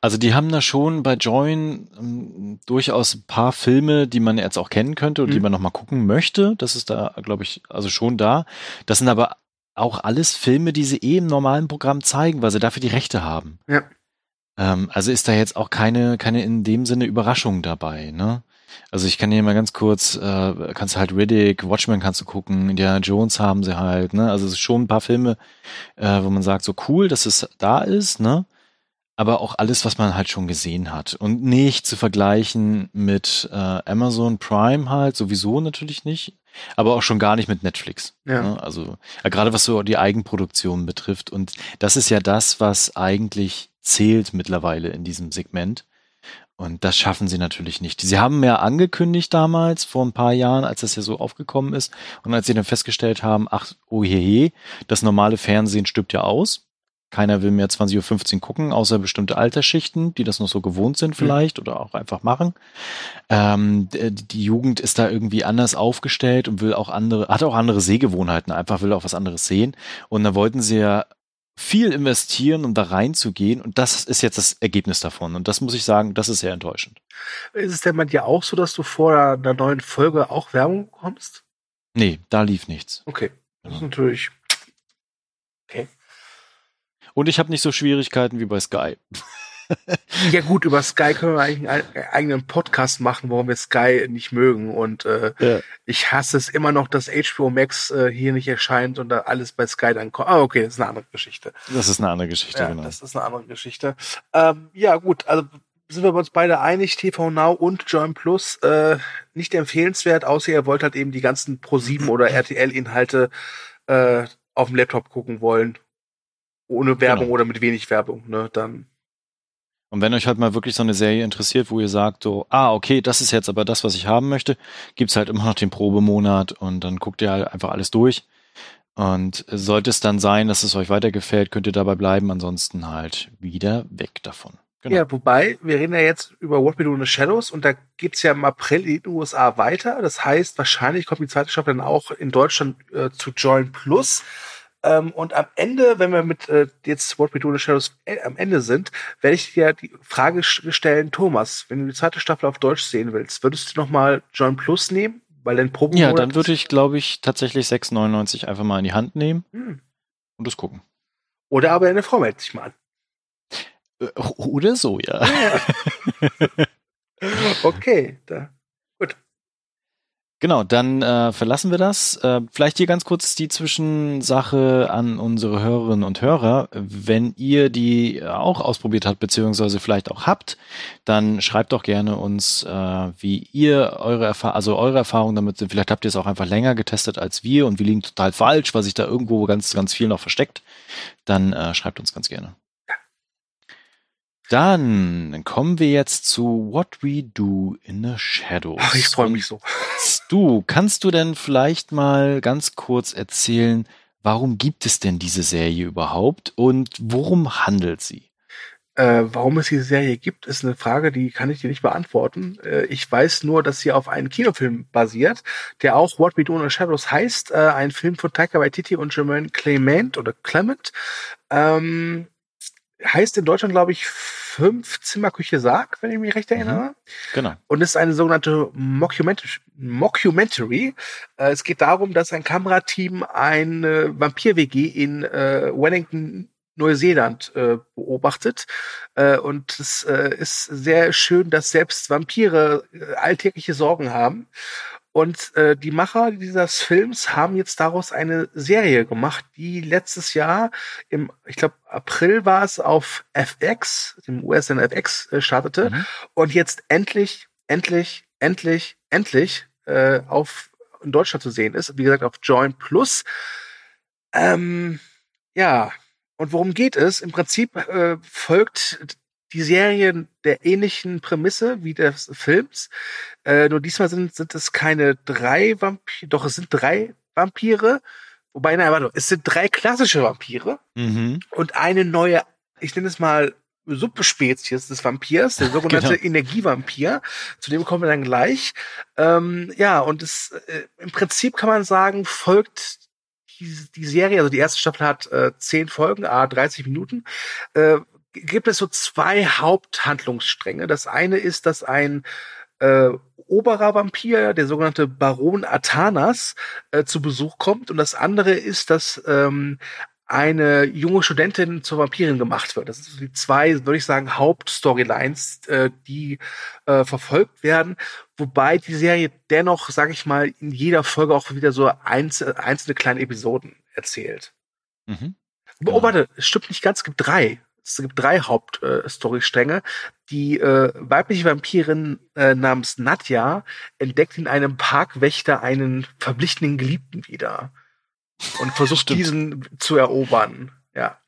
Also die haben da schon bei Join ähm, durchaus ein paar Filme, die man jetzt auch kennen könnte und die Mhm. man noch mal gucken möchte. Das ist da, glaube ich, also schon da. Das sind aber auch alles Filme, die sie eh im normalen Programm zeigen, weil sie dafür die Rechte haben. Ja. Ähm, also ist da jetzt auch keine, keine in dem Sinne Überraschung dabei, ne? Also ich kann hier mal ganz kurz, äh, kannst du halt Riddick, Watchmen kannst du gucken, Indiana Jones haben sie halt, ne? Also es ist schon ein paar Filme, äh, wo man sagt, so cool, dass es da ist, ne? Aber auch alles, was man halt schon gesehen hat. Und nicht zu vergleichen mit äh, Amazon Prime halt, sowieso natürlich nicht. Aber auch schon gar nicht mit Netflix. Ja. Ne? Also ja, gerade was so die Eigenproduktion betrifft. Und das ist ja das, was eigentlich zählt mittlerweile in diesem Segment. Und das schaffen sie natürlich nicht. Sie haben ja angekündigt damals, vor ein paar Jahren, als das ja so aufgekommen ist, und als sie dann festgestellt haben, ach, oh je, je, das normale Fernsehen stirbt ja aus. Keiner will mehr 20.15 Uhr gucken, außer bestimmte Altersschichten, die das noch so gewohnt sind vielleicht oder auch einfach machen. Ähm, d- die Jugend ist da irgendwie anders aufgestellt und will auch andere, hat auch andere Sehgewohnheiten, einfach will auch was anderes sehen. Und da wollten sie ja viel investieren, um da reinzugehen. Und das ist jetzt das Ergebnis davon. Und das muss ich sagen, das ist sehr enttäuschend. Ist es denn bei dir auch so, dass du vor einer neuen Folge auch Werbung bekommst? Nee, da lief nichts. Okay. Das ist natürlich. Und ich habe nicht so Schwierigkeiten wie bei Sky. Ja gut, über Sky können wir eigentlich einen ei- eigenen Podcast machen, warum wir Sky nicht mögen. Und äh, Ja. ich hasse es immer noch, dass HBO Max äh, hier nicht erscheint und da alles bei Sky dann kommt. Ah, okay, das ist eine andere Geschichte. Das ist eine andere Geschichte, Ja, genau. das ist eine andere Geschichte. Ähm, ja, gut, also sind wir uns beide einig, TV Now und Join Plus äh, nicht empfehlenswert, außer ihr wollt halt eben die ganzen Pro7 oder RTL-Inhalte äh, auf dem Laptop gucken wollen. Ohne Werbung Genau. oder mit wenig Werbung, ne? Dann Und wenn euch halt mal wirklich so eine Serie interessiert, wo ihr sagt, so, ah, okay, das ist jetzt aber das, was ich haben möchte, gibt's halt immer noch den Probemonat und dann guckt ihr halt einfach alles durch. Und sollte es dann sein, dass es euch weitergefällt, könnt ihr dabei bleiben, ansonsten halt wieder weg davon. Genau. Ja, wobei, wir reden ja jetzt über What We Do in the Shadows und da geht's ja im April in den USA weiter. Das heißt, wahrscheinlich kommt die zweite Staffel dann auch in Deutschland äh, zu Join Plus. Ähm, und am Ende, wenn wir mit äh, jetzt What We Do in the Shadows äh, am Ende sind, werde ich dir die Frage stellen, Thomas, wenn du die zweite Staffel auf Deutsch sehen willst, würdest du nochmal Join Plus nehmen? Weil dein Proben Ja, dann würde ich, glaube ich, tatsächlich 6,99 einfach mal in die Hand nehmen Hm. und das gucken. Oder aber deine Frau meldet sich mal an. Äh, Oder so, ja. Okay, da. Genau, dann äh, verlassen wir das. Äh, vielleicht hier ganz kurz die Zwischensache an unsere Hörerinnen und Hörer. Wenn ihr die auch ausprobiert habt, beziehungsweise vielleicht auch habt, dann schreibt doch gerne uns, äh, wie ihr eure Erfahrung, also eure Erfahrungen damit sind. Vielleicht habt ihr es auch einfach länger getestet als wir und wir liegen total falsch, weil sich da irgendwo ganz, ganz viel noch versteckt. Dann äh, schreibt uns ganz gerne. Dann kommen wir jetzt zu What We Do in the Shadows. Ach, ich freue mich so. Du, kannst du denn vielleicht mal ganz kurz erzählen, warum gibt es denn diese Serie überhaupt und worum handelt sie? Äh, warum es diese Serie gibt, ist eine Frage, die kann ich dir nicht beantworten. Äh, ich weiß nur, dass sie auf einem Kinofilm basiert, der auch What We Do in the Shadows heißt. Äh, ein Film von Taika Waititi und Jermaine Clement oder Clement. Ähm, heißt in Deutschland, glaube ich, fünf Zimmerküche Sarg, wenn ich mich recht erinnere. Genau. Und ist eine sogenannte Mockumentary. Mockumentary. Äh, es geht darum, dass ein Kamerateam eine Vampir-WG in äh, Wellington, Neuseeland äh, beobachtet. Äh, und es äh, ist sehr schön, dass selbst Vampire äh, alltägliche Sorgen haben. Und äh, die Macher dieses Films haben jetzt daraus eine Serie gemacht, die letztes Jahr im, ich glaube, April war es auf FX, dem USN FX, äh, startete Mhm. und jetzt endlich, endlich, endlich, endlich äh, auf in Deutschland zu sehen ist. Wie gesagt, auf Join Plus. Ähm, ja, und worum geht es? Im Prinzip äh, folgt die Serie der ähnlichen Prämisse wie des Films. Äh, nur diesmal sind, sind es keine drei Vampire, doch es sind drei Vampire. Wobei, nein, warte, es sind drei klassische Vampire Mhm. und eine neue, ich nenne es mal Subspezies des Vampirs, der sogenannte Genau. Energievampir. Zu dem kommen wir dann gleich. Ähm, ja, und es äh, im Prinzip kann man sagen, folgt die, die Serie, also die erste Staffel hat äh, zehn Folgen, a 30 Minuten. Äh, gibt es so zwei Haupthandlungsstränge. Das eine ist, dass ein äh, oberer Vampir, der sogenannte Baron Atanas, äh, zu Besuch kommt. Und das andere ist, dass ähm, eine junge Studentin zur Vampirin gemacht wird. Das sind die zwei, würde ich sagen, Hauptstorylines, äh, die äh, verfolgt werden. Wobei die Serie dennoch, sage ich mal, in jeder Folge auch wieder so einzel einzelne kleine Episoden erzählt. Mhm. Oh, Genau. warte, es stimmt nicht ganz, es gibt drei. Es gibt drei Hauptstorystränge. Die äh, weibliche Vampirin äh, namens Nadja entdeckt in einem Parkwächter einen verblichenen Geliebten wieder und versucht diesen zu erobern. Ja.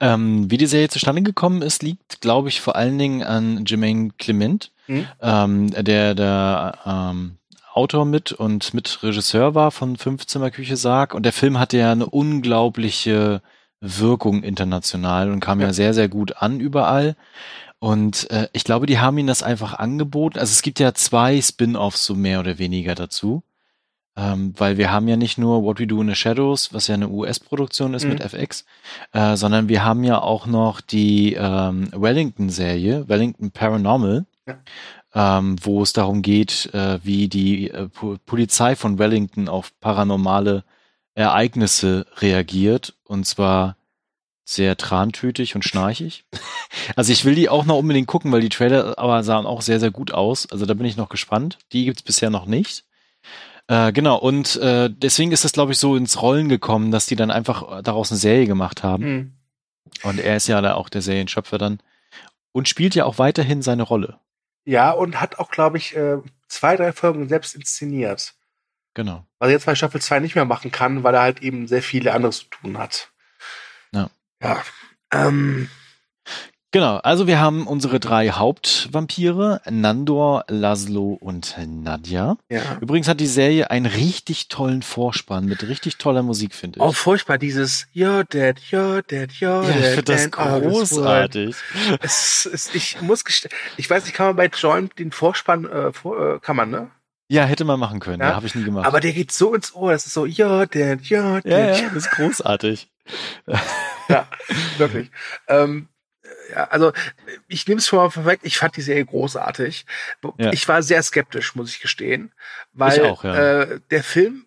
Ähm, wie die Serie zustande gekommen ist, liegt, glaube ich, vor allen Dingen an Jermaine Clement, Mhm. ähm, der der ähm, Autor mit und Mitregisseur war von Fünfzimmerküche Sarg. Und der Film hatte ja eine unglaubliche Wirkung international und kam ja, Ja. sehr, sehr gut an überall. Und äh, ich glaube, die haben ihn das einfach angeboten. Also es gibt ja zwei Spin-offs so mehr oder weniger dazu. Ähm, weil wir haben ja nicht nur What We Do in the Shadows, was ja eine US-Produktion ist Mhm. mit FX, äh, sondern wir haben ja auch noch die ähm, Wellington-Serie, Wellington Paranormal, ähm, wo es darum geht, äh, wie die äh, Po- Polizei von Wellington auf paranormale Ereignisse reagiert und zwar sehr trantütig und schnarchig. Also ich will die auch noch unbedingt gucken, weil die Trailer aber sahen auch sehr, sehr gut aus. Also da bin ich noch gespannt. Die gibt's bisher noch nicht. Äh, genau, und äh, deswegen ist das, glaube ich, so ins Rollen gekommen, dass die dann einfach daraus eine Serie gemacht haben. Mhm. Und er ist ja da auch der Serienschöpfer dann und spielt ja auch weiterhin seine Rolle. Ja, und hat auch, glaube ich, äh, zwei, drei Folgen selbst inszeniert. Genau. Was er jetzt bei Staffel 2 nicht mehr machen kann, weil er halt eben sehr viele anderes zu tun hat. Ja. Ja. Ähm, Genau, also wir haben unsere drei Hauptvampire, Nandor, Laszlo und Nadja. ja. Übrigens hat die Serie einen richtig tollen Vorspann mit richtig toller Musik, finde ich. Auch furchtbar, dieses You're dead, you're dead, you're ja, ich finde das world. großartig. Es, ist- ich muss gestehen, ich weiß nicht, kann man bei Joint den Vorspann, äh, vor, äh, kann man, ne? Ja, hätte man machen können, Ja, ja, habe ich nie gemacht. Aber der geht so ins Ohr, das ist so, you're dead, you're dead. ja, ja, das ist großartig. ja, wirklich. Ähm, ja, also ich nehme es schon mal vorweg, ich fand die Serie großartig. Ja. Ich war sehr skeptisch, muss ich gestehen, weil Ich auch, ja. äh, der Film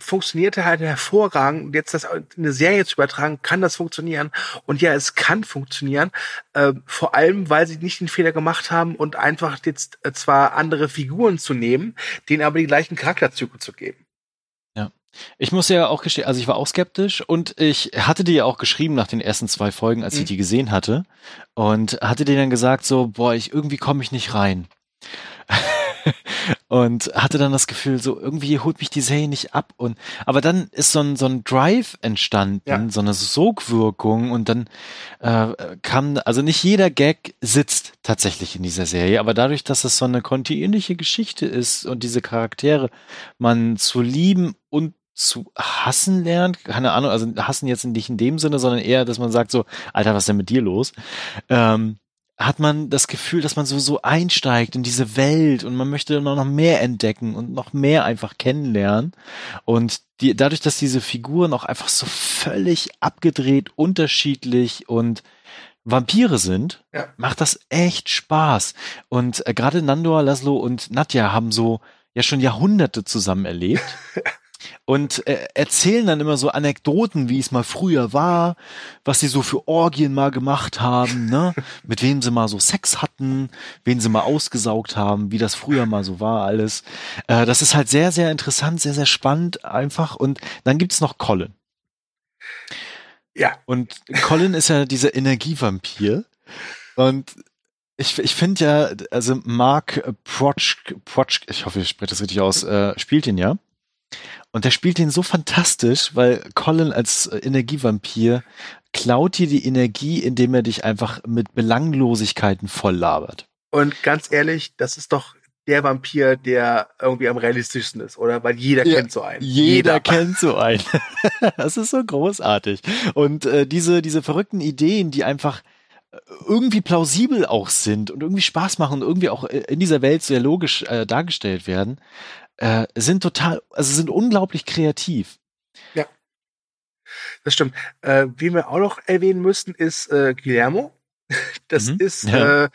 funktionierte halt hervorragend. Und jetzt das in eine Serie zu übertragen, kann das funktionieren. Und ja, es kann funktionieren. Äh, vor allem, weil sie nicht den Fehler gemacht haben und einfach jetzt äh, zwar andere Figuren zu nehmen, denen aber die gleichen Charakterzüge zu geben. Ich muss ja auch gestehen, also ich war auch skeptisch und ich hatte dir ja auch geschrieben nach den ersten zwei Folgen, als ich Mhm. die gesehen hatte und hatte dir dann gesagt so, boah, ich irgendwie komme ich nicht rein. Und hatte dann das Gefühl so, irgendwie holt mich die Serie nicht ab und aber dann ist so ein so ein Drive entstanden, Ja. so eine Sogwirkung und dann äh, kam, also nicht jeder Gag sitzt tatsächlich in dieser Serie, aber dadurch, dass es so eine kontinuierliche Geschichte ist und diese Charaktere man zu lieben und zu hassen lernt, keine Ahnung, also hassen jetzt nicht in dem Sinne, sondern eher, dass man sagt so, Alter, was ist denn mit dir los? Ähm, hat man das Gefühl, dass man so, so einsteigt in diese Welt und man möchte noch noch mehr entdecken und noch mehr einfach kennenlernen. Und die, dadurch, dass diese Figuren auch einfach so völlig abgedreht, unterschiedlich und Vampire sind, Ja. macht das echt Spaß. Und äh, gerade Nandor, Laszlo und Nadja haben so ja schon Jahrhunderte zusammen erlebt. Und äh, erzählen dann immer so Anekdoten, wie es mal früher war, was sie so für Orgien mal gemacht haben, ne? mit wem sie mal so Sex hatten, wen sie mal ausgesaugt haben, wie das früher mal so war alles. Äh, das ist halt sehr, sehr interessant, sehr, sehr spannend einfach. Und dann gibt's noch Colin. Ja. Und Colin ist ja dieser Energievampir. Und Ich, ich finde ja, also Mark Protsch, Protsch, ich hoffe, ich spreche das richtig aus, äh, spielt ihn ja. Und der spielt ihn so fantastisch, weil Colin als Energievampir klaut dir die Energie, indem er dich einfach mit Belanglosigkeiten voll labert. Und ganz ehrlich, das ist doch der Vampir, der irgendwie am realistischsten ist, oder? Weil jeder ja, kennt so einen. Jeder, jeder. kennt so einen. das ist so großartig. Und äh, diese, diese verrückten Ideen, die einfach äh, irgendwie plausibel auch sind und irgendwie Spaß machen und irgendwie auch äh, in dieser Welt sehr logisch äh, dargestellt werden, äh, sind total, also sind unglaublich kreativ. Ja. Das stimmt. Äh, wie wir auch noch erwähnen müssten, ist äh, Guillermo. Das mhm. ist ja. äh,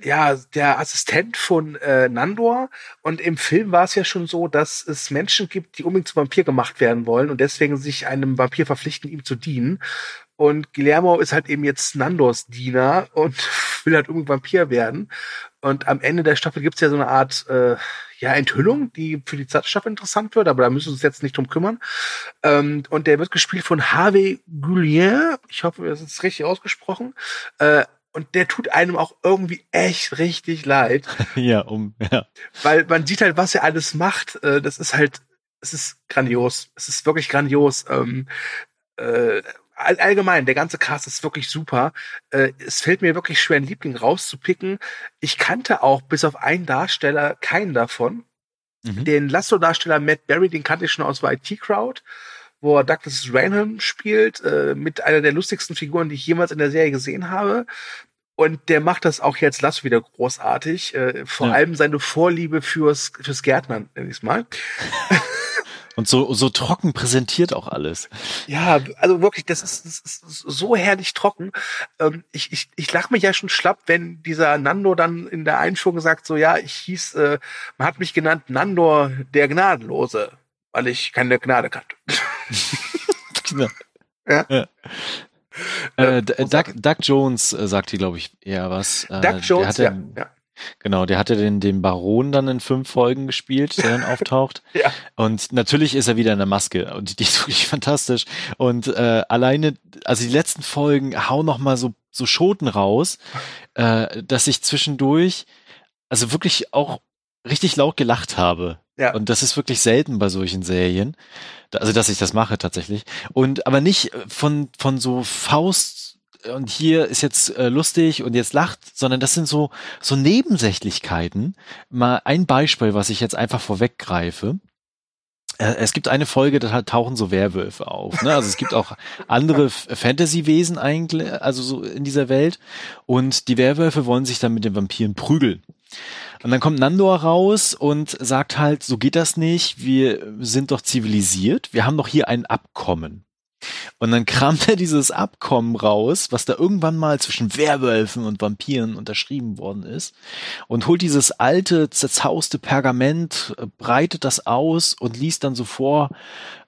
ja, der Assistent von äh, Nandor. Und im Film war es ja schon so, dass es Menschen gibt, die unbedingt zu Vampir gemacht werden wollen und deswegen sich einem Vampir verpflichten, ihm zu dienen. Und Guillermo ist halt eben jetzt Nandors Diener und will halt unbedingt Vampir werden. Und am Ende der Staffel gibt's ja so eine Art äh, ja, Enthüllung, die für die zweite Staffel interessant wird, aber da müssen wir uns jetzt nicht drum kümmern. Ähm, und der wird gespielt von Harvey Guillien. Ich hoffe, das ist richtig ausgesprochen. Äh, und der tut einem auch irgendwie echt richtig leid. ja, um, ja. Weil man sieht halt, was er alles macht. Äh, das ist halt, es ist grandios. Es ist wirklich grandios. Ähm, äh, allgemein, der ganze Cast ist wirklich super. Äh, es fällt mir wirklich schwer, einen Liebling rauszupicken. Ich kannte auch bis auf einen Darsteller keinen davon. Mhm. Den Lasso-Darsteller Matt Berry, den kannte ich schon aus YT Crowd wo er Douglas Rainham spielt, äh, mit einer der lustigsten Figuren, die ich jemals in der Serie gesehen habe. Und der macht das auch jetzt Lass wieder großartig. Äh, vor ja. allem seine Vorliebe fürs, fürs Gärtnern, nenn ich's mal. Und so, so trocken präsentiert auch alles. Ja, also wirklich, das ist, das ist so herrlich trocken. Ähm, ich, ich, ich lach mich ja schon schlapp, wenn dieser Nando dann in der Einführung sagt, so ja, ich hieß, äh, man hat mich genannt Nando der Gnadenlose, weil ich keine Gnade kannte. genau. ja. ja. Äh, Doug, Doug Jones äh, sagt hier, glaube ich, eher was. Äh, Doug Jones, hatte, ja, ja. Genau, der hatte den, den Baron dann in fünf Folgen gespielt, der dann auftaucht. ja. Und natürlich ist er wieder in der Maske und die ist wirklich fantastisch. Und äh, alleine, also die letzten Folgen hauen noch mal so, so Schoten raus, äh, dass ich zwischendurch, also wirklich auch richtig laut gelacht habe. Ja. Und das ist wirklich selten bei solchen Serien. Also, dass ich das mache tatsächlich. Und aber nicht von, von so Faust und hier ist jetzt äh, lustig und jetzt lacht, sondern das sind so, so Nebensächlichkeiten. Mal ein Beispiel, was ich jetzt einfach vorweggreife. Äh, es gibt eine Folge, da tauchen so Werwölfe auf. Ne? Also es gibt auch andere Fantasy-Wesen eigentlich, also so in dieser Welt. Und die Werwölfe wollen sich dann mit den Vampiren prügeln. Und dann kommt Nandor raus und sagt halt, so geht das nicht, wir sind doch zivilisiert, wir haben doch hier ein Abkommen. Und dann kramt er dieses Abkommen raus, was da irgendwann mal zwischen Werwölfen und Vampiren unterschrieben worden ist, und holt dieses alte, zerzauste Pergament, breitet das aus und liest dann so vor,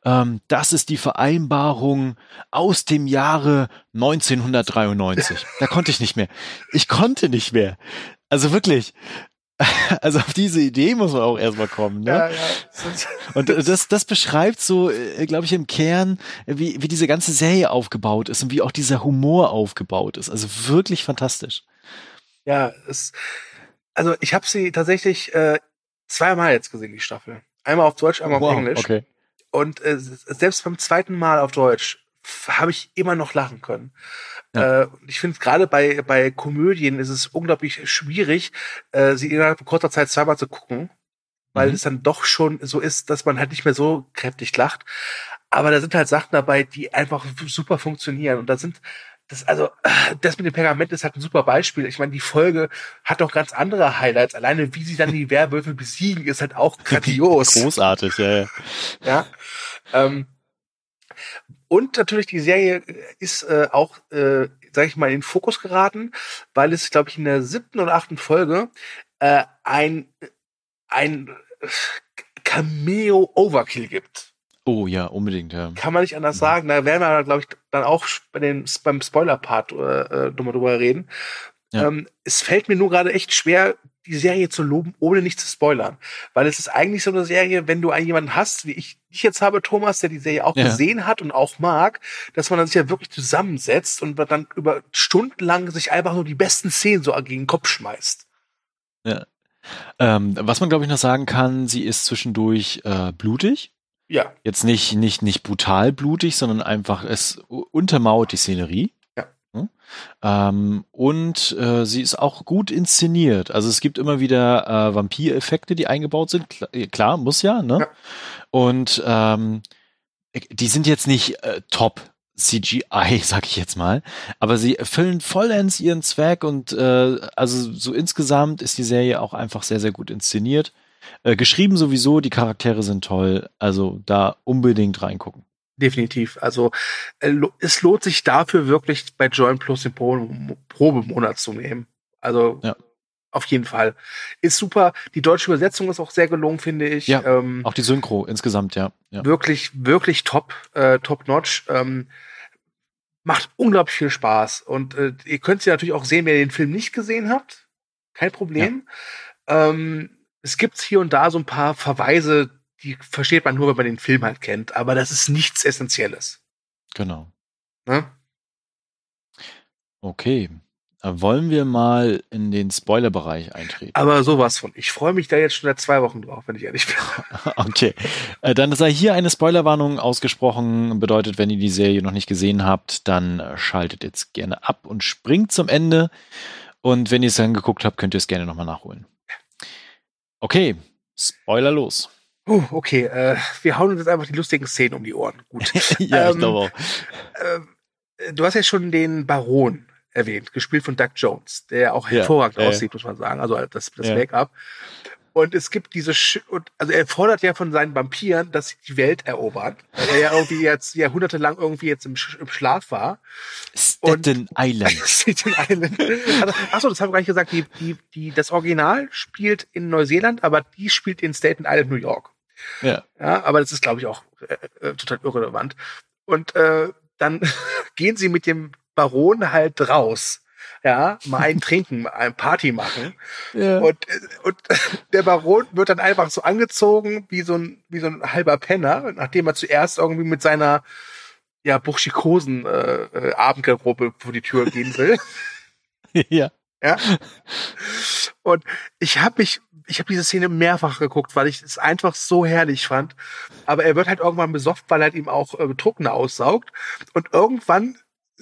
ähm, das ist die Vereinbarung aus dem Jahre 1993. Da konnte ich nicht mehr. Ich konnte nicht mehr. Also wirklich, also auf diese Idee muss man auch erstmal kommen. Ne? Ja, ja. Und das, das beschreibt so, äh, glaube ich, im Kern, wie, wie diese ganze Serie aufgebaut ist und wie auch dieser Humor aufgebaut ist. Also wirklich fantastisch. Ja, es, also ich habe sie tatsächlich äh, zweimal jetzt gesehen, die Staffel. Einmal auf Deutsch, einmal wow, auf Englisch. Okay. Und äh, selbst beim zweiten Mal auf Deutsch habe ich immer noch lachen können. Ja. Äh, ich finde gerade bei, bei Komödien ist es unglaublich schwierig, äh, sie innerhalb von kurzer Zeit zweimal zu gucken, weil mhm. es dann doch schon so ist, dass man halt nicht mehr so kräftig lacht. Aber da sind halt Sachen dabei, die einfach super funktionieren. Und da sind das, also, das mit dem Pergament ist halt ein super Beispiel. Ich meine, die Folge hat doch ganz andere Highlights. Alleine, wie sie dann die Werwölfe besiegen, ist halt auch grandios. Großartig, ja. Ja. ja ähm, und natürlich die Serie ist äh, auch, äh, sag ich mal, in den Fokus geraten, weil es, glaube ich, in der siebten oder achten Folge äh, ein, ein Cameo-Overkill gibt. Oh ja, unbedingt, ja. Kann man nicht anders ja. sagen. Da werden wir, glaube ich, dann auch bei den, beim Spoiler-Part äh, äh drüber reden. Ja. Ähm, es fällt mir nur gerade echt schwer, die Serie zu loben, ohne nicht zu spoilern. Weil es ist eigentlich so eine Serie, wenn du einen jemanden hast, wie ich dich jetzt habe, Thomas, der die Serie auch Ja. gesehen hat und auch mag, dass man dann sich ja wirklich zusammensetzt und dann über stundenlang sich einfach nur die besten Szenen so gegen den Kopf schmeißt. Ähm, was man, glaube ich, noch sagen kann, sie ist zwischendurch äh, blutig. Ja, Jetzt nicht, nicht, nicht brutal blutig, sondern einfach, es untermauert die Szenerie. Hm? Ähm, und äh, sie ist auch gut inszeniert. Also es gibt immer wieder äh, Vampireffekte, die eingebaut sind. Klar, klar muss ja, ne? Ja. Und ähm, die sind jetzt nicht äh, top CGI, sag ich jetzt mal, aber sie erfüllen vollends ihren Zweck und äh, also so insgesamt ist die Serie auch einfach sehr, sehr gut inszeniert. Äh, geschrieben sowieso, die Charaktere sind toll, also da unbedingt reingucken. Definitiv. Also äh, es lohnt sich dafür wirklich bei Join Plus den Pro Probemonat zu nehmen. Also Ja. auf jeden Fall. Ist super. Die deutsche Übersetzung ist auch sehr gelungen, finde ich. Ja. Ähm, Auch die Synchro insgesamt, ja. ja. wirklich, wirklich top, äh, top notch. Ähm, macht unglaublich viel Spaß. Und äh, ihr könnt sie natürlich auch sehen, wenn ihr den Film nicht gesehen habt. Kein Problem. Ähm, es gibt hier und da so ein paar Verweise, die versteht man nur, wenn man den Film halt kennt. Aber das ist nichts Essentielles. Genau. Ne? Okay. Wollen wir mal in den Spoiler-Bereich eintreten? Aber sowas von. Ich freue mich da jetzt schon seit zwei Wochen drauf, wenn ich ehrlich bin. Okay. Äh, Dann sei hier eine Spoilerwarnung ausgesprochen. Bedeutet, wenn ihr die Serie noch nicht gesehen habt, dann äh, schaltet jetzt gerne ab und springt zum Ende. Und wenn ihr es dann geguckt habt, könnt ihr es gerne nochmal nachholen. Okay. Spoiler los. Uh, okay, äh, wir hauen uns jetzt einfach die lustigen Szenen um die Ohren. Gut. ja, ich Ähm, glaube auch. äh, du hast ja schon den Baron erwähnt, gespielt von Doug Jones, der auch hervorragend ja, ja. aussieht, muss man sagen. Also das, das Ja. Make-up. Und es gibt diese, Sch und, also er fordert ja von seinen Vampiren, dass sie die Welt erobern, weil er ja irgendwie jetzt jahrhundertelang irgendwie jetzt im, Sch im Schlaf war. Staten Island. Staten Island. Also, achso, das habe ich gar nicht gesagt. Die, die, die, das Original spielt in Neuseeland, aber die spielt in Staten Island, New York. Ja. Ja, aber das ist, glaube ich, auch äh, äh, total irrelevant. Und äh, dann gehen sie mit dem Baron halt raus. Ja, mal ein Trinken, mal ein Party machen. ja. Und, und der Baron wird dann einfach so angezogen wie so ein, wie so ein halber Penner, nachdem er zuerst irgendwie mit seiner ja, burschikosen äh, äh, Abendgarderobe vor die Tür gehen will. ja. Ja. Und ich habe mich, ich habe diese Szene mehrfach geguckt, weil ich es einfach so herrlich fand. Aber er wird halt irgendwann besoffen, weil er halt ihm auch äh, betrunken aussaugt. Und irgendwann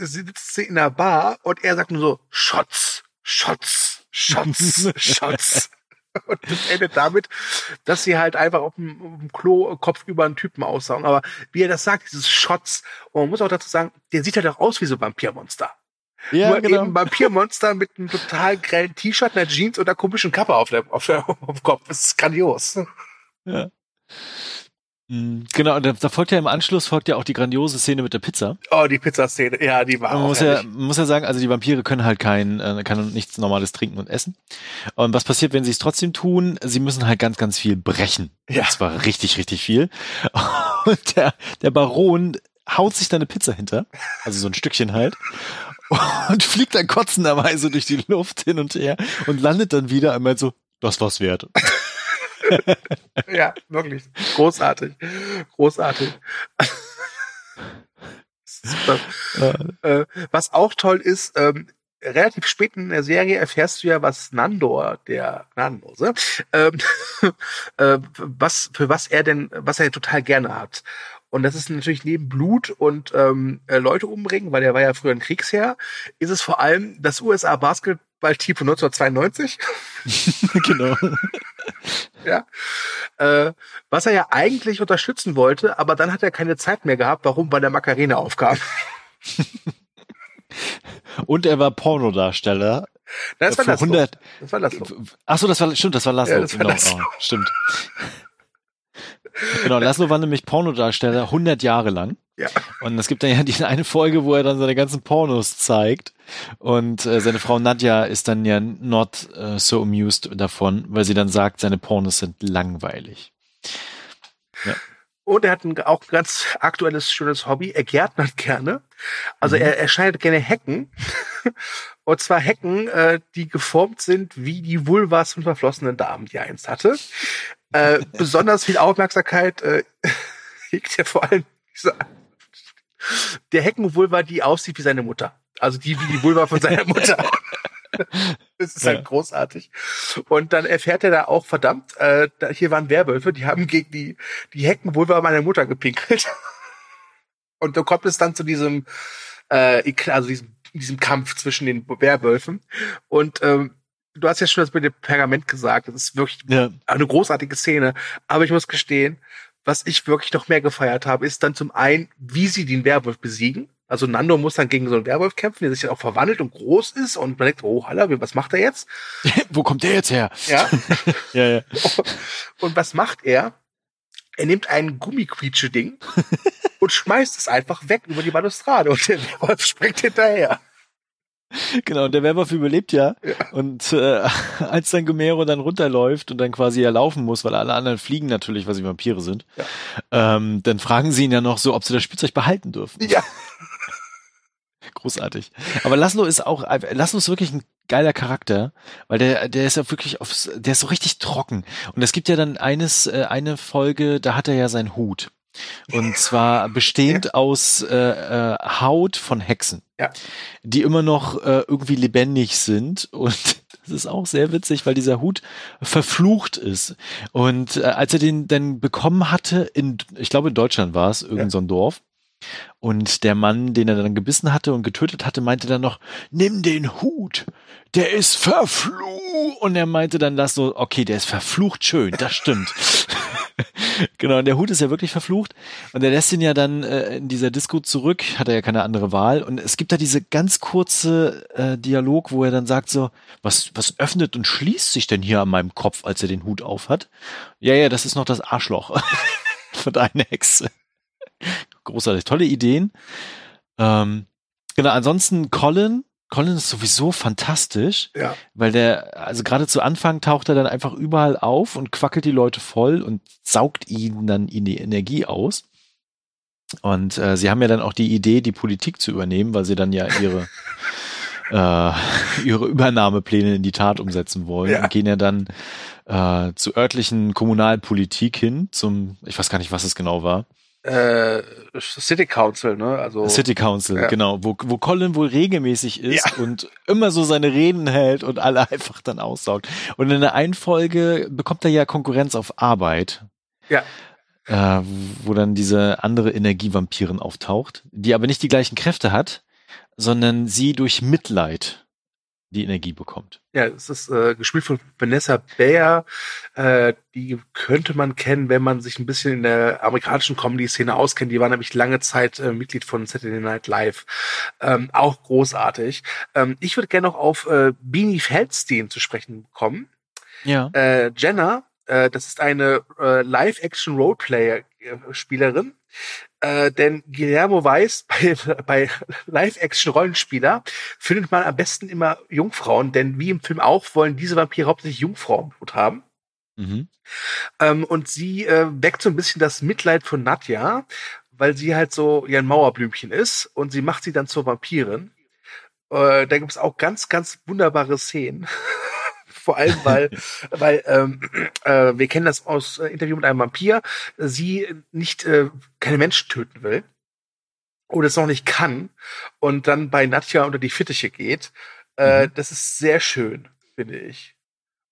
sitzt sie in der Bar und er sagt nur so, Shots, Shots, Shots, Shots. Und das endet damit, dass sie halt einfach auf dem, auf dem Klo Kopf über einen Typen aussaugen. Aber wie er das sagt, dieses Shots, und man muss auch dazu sagen, der sieht halt auch aus wie so ein Vampirmonster. Ja, Nur genau. eben Vampirmonster mit einem total grellen T-Shirt, einer Jeans und einer komischen Kappe auf, der, auf, der, auf dem Kopf. Das ist grandios. Ja. Mhm, Genau, und da, da folgt ja im Anschluss folgt ja auch die grandiose Szene mit der Pizza. Oh, die Pizzaszene. Ja, die war Man auch muss ja, man muss ja sagen, also die Vampire können halt kein, äh, kann nichts Normales trinken und essen. Und was passiert, wenn sie es trotzdem tun? Sie müssen halt ganz, ganz viel brechen. Ja. Und zwar richtig, richtig viel. Und der, der Baron haut sich da eine Pizza hinter, also so ein Stückchen halt, und fliegt dann kotzenderweise durch die Luft hin und her und landet dann wieder einmal so, das war's wert. Ja, wirklich. Großartig. Großartig. Super. Äh, was auch toll ist, ähm, relativ spät in der Serie erfährst du ja, was Nandor, der Gnadenlose, ähm, äh, was, für was er denn, was er total gerne hat. Und das ist natürlich neben Blut und ähm, äh, Leute umbringen, weil er war ja früher ein Kriegsherr, ist es vor allem das USA-Basketball-Team von 1992. genau. Ja. Äh, was er ja eigentlich unterstützen wollte, aber dann hat er keine Zeit mehr gehabt. Warum? Weil der Macarena aufkam. Und er war Pornodarsteller. Das war das 100, Das war Loch. Ach so, das war stimmt, das war Laszlo. Ja, das war genau, Laszlo. Oh, stimmt. Genau, Laszlo war nämlich Pornodarsteller 100 Jahre lang. Ja. Und es gibt dann ja die eine Folge, wo er dann seine ganzen Pornos zeigt. Und äh, seine Frau Nadja ist dann ja not äh, so amused davon, weil sie dann sagt, seine Pornos sind langweilig. Und er hat ein, auch ein ganz aktuelles, schönes Hobby. Er gärtnert gerne. Also Mhm. er, er schneidet gerne Hecken. Und zwar Hecken, äh, die geformt sind wie die Vulvas von verflossenen Damen, die er einst hatte. Äh, besonders viel Aufmerksamkeit äh, hegt er vor allem dieser, der Heckenvulva, die aussieht wie seine Mutter. Also die wie die Vulva von seiner Mutter. Das ist halt großartig. Und dann erfährt er da auch, verdammt, äh, da, hier waren Werwölfe, die haben gegen die, die Heckenvulva meiner Mutter gepinkelt. Und da kommt es dann zu diesem, äh, also diesem, diesem Kampf zwischen den Werwölfen. Und ähm, du hast ja schon das mit dem Pergament gesagt. Das ist wirklich Ja. eine großartige Szene. Aber ich muss gestehen, was ich wirklich noch mehr gefeiert habe, ist dann zum einen, wie sie den Werwolf besiegen. Also Nando muss dann gegen so einen Werwolf kämpfen, der sich dann auch verwandelt und groß ist und man denkt, oh, Halla, was macht er jetzt? Wo kommt der jetzt her? Ja. Ja, ja. und was macht er? Er nimmt ein Gummiquietsche-Ding und schmeißt es einfach weg über die Balustrade und der Werwolf springt hinterher. Genau, und der Werwolf überlebt ja. Ja. Und äh, als dann Gomero dann runterläuft und dann quasi ja laufen muss, weil alle anderen fliegen natürlich, weil sie Vampire sind, ähm, dann fragen sie ihn ja noch so, ob sie das Spielzeug behalten dürfen. Ja. Großartig. Aber Laszlo ist auch, Laszlo ist wirklich ein geiler Charakter, weil der, der ist ja wirklich aufs, der ist so richtig trocken. Und es gibt ja dann eines, äh, eine Folge, da hat er ja seinen Hut. Und zwar bestehend aus äh, äh, Haut von Hexen, Ja. die immer noch äh, irgendwie lebendig sind. Und das ist auch sehr witzig, weil dieser Hut verflucht ist. Und äh, als er den dann bekommen hatte, in, ich glaube in Deutschland war es, irgend Ja. so ein Dorf, und der Mann, den er dann gebissen hatte und getötet hatte, meinte dann noch, nimm den Hut, der ist verflucht. Und er meinte dann das so, okay, der ist verflucht schön, das stimmt. genau, und der Hut ist ja wirklich verflucht. Und er lässt ihn ja dann äh, in dieser Disco zurück, hat er ja keine andere Wahl. Und es gibt da diese ganz kurze äh, Dialog, wo er dann sagt so, was, was öffnet und schließt sich denn hier an meinem Kopf, als er den Hut aufhat? Ja, ja, das ist noch das Arschloch von einer Hexe. Großartig, tolle Ideen. Ähm, genau, ansonsten Colin. Colin ist sowieso fantastisch, Ja. weil der, also gerade zu Anfang taucht er dann einfach überall auf und quackelt die Leute voll und saugt ihnen dann in die Energie aus. Und äh, sie haben ja dann auch die Idee, die Politik zu übernehmen, weil sie dann ja ihre äh, ihre Übernahmepläne in die Tat umsetzen wollen Ja. und gehen ja dann äh, zur örtlichen Kommunalpolitik hin, zum, ich weiß gar nicht, was es genau war. Äh, City Council, ne? Also City Council, Ja. genau, wo, wo Colin wohl regelmäßig ist Ja. und immer so seine Reden hält und alle einfach dann aussaugt. Und in der einen Folge bekommt er ja Konkurrenz auf Arbeit. Ja. Äh, wo dann diese andere Energievampirin auftaucht, die aber nicht die gleichen Kräfte hat, sondern sie durch Mitleid die Energie bekommt. Ja, es ist äh, gespielt von Vanessa Bayer. Äh, die könnte man kennen, wenn man sich ein bisschen in der amerikanischen Comedy-Szene auskennt. Die war nämlich lange Zeit äh, Mitglied von Saturday Night Live. Ähm, auch großartig. Ähm, ich würde gerne noch auf äh, Beanie Feldstein zu sprechen kommen. Ja. Äh, Jenna, äh, das ist eine äh, Live-Action-Roleplayer-Spielerin. Äh, denn Guillermo weiß, bei, bei Live-Action-Rollenspieler findet man am besten immer Jungfrauen, denn wie im Film auch wollen diese Vampire hauptsächlich Jungfrauen Blut haben. Mhm. Ähm, und sie äh, weckt so ein bisschen das Mitleid von Nadja, weil sie halt so ja ein Mauerblümchen ist und sie macht sie dann zur Vampirin. Äh, da gibt es auch ganz, ganz wunderbare Szenen. Vor allem, weil, weil ähm, äh, wir kennen das aus äh, Interview mit einem Vampir, sie nicht äh, keine Menschen töten will oder es noch nicht kann und dann bei Nadja unter die Fittiche geht. Äh, Mhm. Das ist sehr schön, finde ich.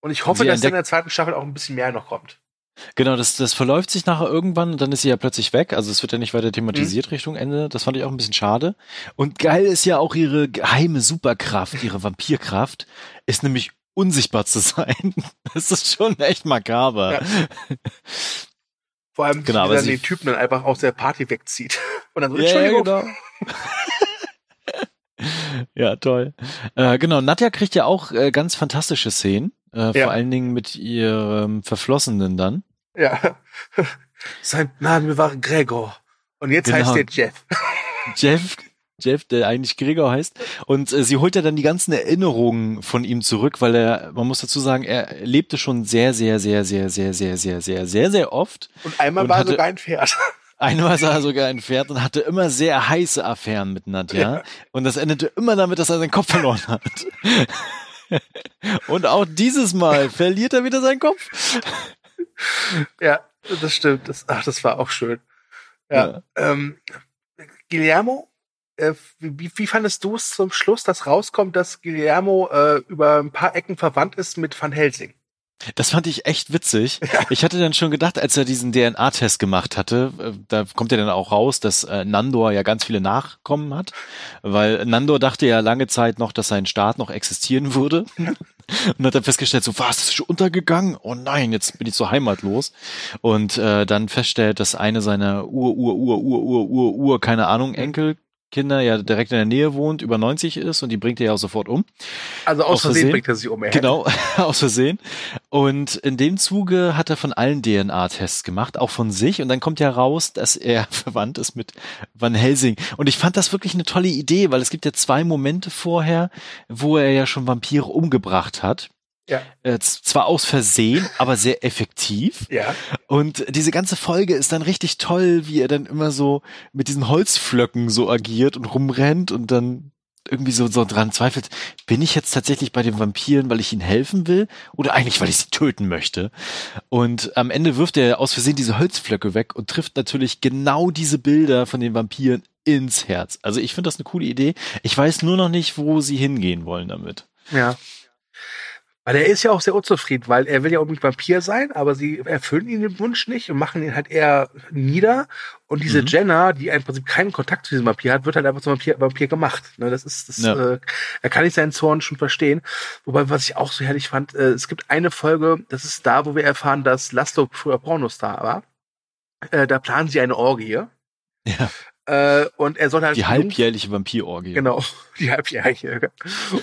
Und ich hoffe, Sie dass in der zweiten Staffel auch ein bisschen mehr noch kommt. Genau, das, das verläuft sich nachher irgendwann und dann ist sie ja plötzlich weg. Also es wird ja nicht weiter Mhm. thematisiert Richtung Ende. Das fand ich auch ein bisschen schade. Und geil ist ja auch ihre geheime Superkraft, ihre Vampirkraft, ist nämlich unsichtbar zu sein. Das ist schon echt makaber. Ja. Vor allem, Genau, wie dann den Typen dann einfach aus der Party wegzieht. Und dann so, Ja, ja, Entschuldigung. genau. ja, toll. Äh, genau, Nadja kriegt ja auch äh, ganz fantastische Szenen. Äh, Ja. Vor allen Dingen mit ihrem Verflossenen dann. Ja. Sein Name war Gregor. Und jetzt Genau. heißt er Jeff. Jeff, Jeff, der eigentlich Gregor heißt. Und äh, sie holt ja dann die ganzen Erinnerungen von ihm zurück, weil er, man muss dazu sagen, er lebte schon sehr, sehr, sehr, sehr, sehr, sehr, sehr, sehr, sehr, sehr oft. Und einmal Und war hatte- sogar ein Pferd. Einmal sah er sogar ein Pferd und hatte immer sehr heiße Affären mit Nadja. Ja. Und das endete immer damit, dass er seinen Kopf verloren hat. und auch dieses Mal verliert er wieder seinen Kopf. Ja, das stimmt. Das, ach, das war auch schön. Ja. ja. Ähm, Guillermo, äh, wie, wie fandest du es zum Schluss, dass rauskommt, dass Guillermo äh, über ein paar Ecken verwandt ist mit Van Helsing? Das fand ich echt witzig. Ja. Ich hatte dann schon gedacht, als er diesen DNA-Test gemacht hatte, äh, da kommt ja dann auch raus, dass äh, Nandor ja ganz viele Nachkommen hat, weil Nandor dachte ja lange Zeit noch, dass sein Staat noch existieren würde. Und hat dann festgestellt, so, was, ist schon untergegangen? Oh nein, jetzt bin ich so heimatlos. Und äh, dann feststellt, dass eine seiner Ur, Ur, Ur, Ur, Ur, Ur, Ur, keine Ahnung, Enkel Kinder ja direkt in der Nähe wohnt, über 90 ist und die bringt er ja auch sofort um. Also aus, aus Versehen, Versehen, bringt er sie um. Er genau, aus Versehen. Und in dem Zuge hat er von allen DNA-Tests gemacht, auch von sich. Und dann kommt ja raus, dass er verwandt ist mit Van Helsing. Und ich fand das wirklich eine tolle Idee, weil es gibt ja zwei Momente vorher, wo er ja schon Vampire umgebracht hat. Ja. Äh, zwar aus Versehen, aber sehr effektiv. Ja. Und diese ganze Folge ist dann richtig toll, wie er dann immer so mit diesen Holzflöcken so agiert und rumrennt und dann irgendwie so, so dran zweifelt, bin ich jetzt tatsächlich bei den Vampiren, weil ich ihnen helfen will oder eigentlich, weil ich sie töten möchte? Und am Ende wirft er aus Versehen diese Holzflöcke weg und trifft natürlich genau diese Bilder von den Vampiren ins Herz. Also ich finde das eine coole Idee. Ich weiß nur noch nicht, wo sie hingehen wollen damit. Ja. Weil er ist ja auch sehr unzufrieden, weil er will ja unbedingt Vampir sein, aber sie erfüllen ihn den Wunsch nicht und machen ihn halt eher nieder. Und diese mhm. Jenna, die im Prinzip keinen Kontakt zu diesem Vampir hat, wird halt einfach zum Vampir, Vampir gemacht. Ne, das ist, das, ja. äh, er kann nicht seinen Zorn schon verstehen. Wobei, was ich auch so herrlich fand, äh, es gibt eine Folge, das ist da, wo wir erfahren, dass Laszlo früher Pornostar war. Äh, da planen sie eine Orgie. Ja. Äh, und er soll halt. Die halbjährliche Vampirorgie. Genau, die halbjährliche.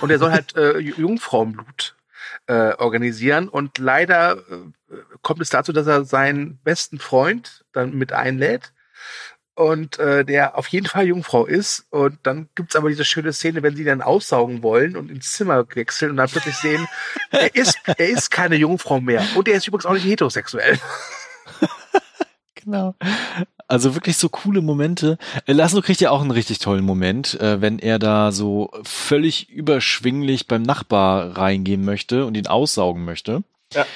Und er soll halt äh, Jungfrauenblut äh, organisieren. Und leider äh, kommt es dazu, dass er seinen besten Freund dann mit einlädt und äh, der auf jeden Fall Jungfrau ist. Und dann gibt's aber diese schöne Szene, wenn sie dann aussaugen wollen und ins Zimmer wechseln und dann plötzlich sehen, er ist, er ist keine Jungfrau mehr. Und er ist übrigens auch nicht heterosexuell. genau. Also wirklich so coole Momente. Äh, Laszlo kriegt ja auch einen richtig tollen Moment, äh, wenn er da so völlig überschwinglich beim Nachbar reingehen möchte und ihn aussaugen möchte. Ja.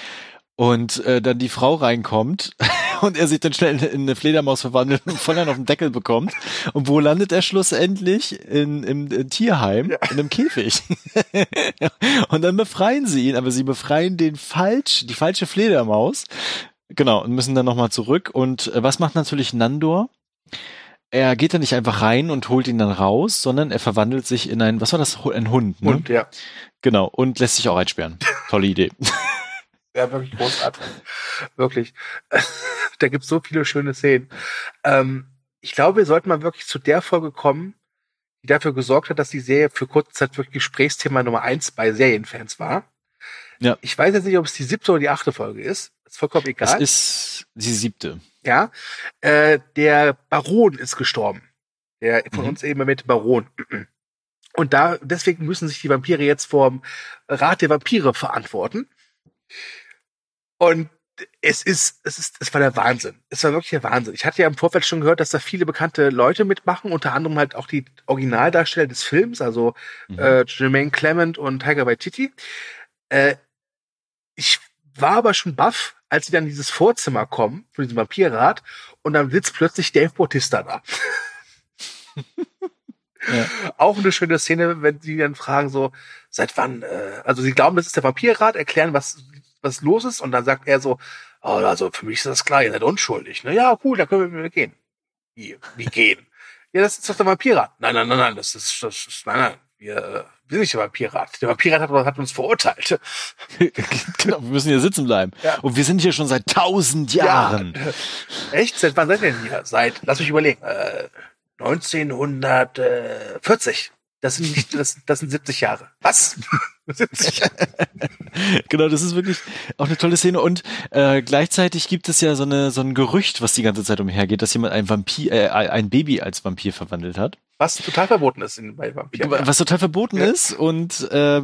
Und äh, dann die Frau reinkommt und er sich dann schnell in eine Fledermaus verwandelt und voll dann auf den Deckel bekommt. Und wo landet er schlussendlich? In, im, im Tierheim, ja. in einem Käfig. und dann befreien sie ihn, aber sie befreien den falsch, die falsche Fledermaus. Genau, und müssen dann nochmal zurück. Und äh, was macht natürlich Nandor? Er geht da nicht einfach rein und holt ihn dann raus, sondern er verwandelt sich in ein, was war das? Ein Hund, ne? Hund, ja. Genau, und lässt sich auch einsperren. Tolle Idee. Ja, wirklich großartig. wirklich. da gibt's so viele schöne Szenen. Ähm, ich glaube, wir sollten mal wirklich zu der Folge kommen, die dafür gesorgt hat, dass die Serie für kurze Zeit wirklich Gesprächsthema Nummer eins bei Serienfans war. Ja. Ich weiß jetzt nicht, ob es die siebte oder die achte Folge ist. Ist vollkommen egal. Es ist die siebte. Ja. Äh, der Baron ist gestorben. Der von mhm. uns eben mit Baron. Und da, deswegen müssen sich die Vampire jetzt vorm Rat der Vampire verantworten. Und es ist, es ist, es war der Wahnsinn. Es war wirklich der Wahnsinn. Ich hatte ja im Vorfeld schon gehört, dass da viele bekannte Leute mitmachen, unter anderem halt auch die Originaldarsteller des Films, also mhm. äh, Jermaine Clement und Tiger Waititi. Äh, ich war aber schon baff, als sie dann in dieses Vorzimmer kommen, von diesem Vampirrat, und dann sitzt plötzlich Dave Bautista da. ja. Auch eine schöne Szene, wenn sie dann fragen so, seit wann, äh, also sie glauben, das ist der Vampirrat, erklären, was, was los ist, und dann sagt er so, oh, also für mich ist das klar, ihr seid unschuldig. Ne? Ja, cool, da können wir gehen. Wie, wie gehen? ja, das ist doch der Vampirrat. Nein, nein, nein, nein, das ist, das ist nein, nein, wir, äh, wir sind nicht der Vampirrat. Der Vampirrat hat, hat uns verurteilt. genau, wir müssen hier sitzen bleiben. Ja. Und wir sind hier schon seit tausend Jahren. Ja. Echt? Seit wann seid ihr denn hier? Seit, lass mich überlegen, äh, 1940. Das sind nicht, das, das sind 70 Jahre. Was? 70 Jahre. genau, das ist wirklich auch eine tolle Szene. Und äh, gleichzeitig gibt es ja so, eine, so ein Gerücht, was die ganze Zeit umhergeht, dass jemand ein Vampir, äh, ein Baby als Vampir verwandelt hat. Was total verboten ist in, bei Vampiren. Was total verboten ja. ist und äh,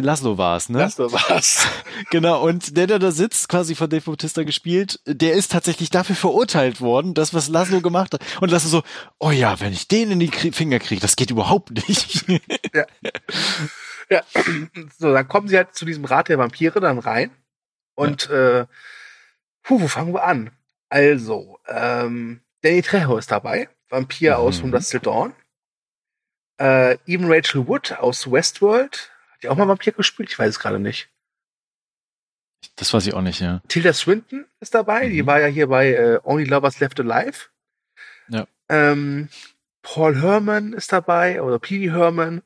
Laszlo war es, ne? Laszlo war es. genau, und der, der da sitzt, quasi von Dave Bautista gespielt, der ist tatsächlich dafür verurteilt worden, das, was Laszlo gemacht hat. Und Laszlo so, oh ja, wenn ich den in die Finger kriege, das geht überhaupt nicht. ja. ja. So, dann kommen sie halt zu diesem Rat der Vampire dann rein. Und ja. äh, puh, wo fangen wir an? Also, ähm, Danny Trejo ist dabei, Vampir mhm. aus From Dust Till Dawn. Äh, even Rachel Wood aus Westworld. Hat die auch mal Vampir gespielt? Ich weiß es gerade nicht. Das weiß ich auch nicht, ja. Tilda Swinton ist dabei. Mhm. Die war ja hier bei äh, Only Lovers Left Alive. Ja. Ähm, Paul Herman ist dabei oder Petey Herman.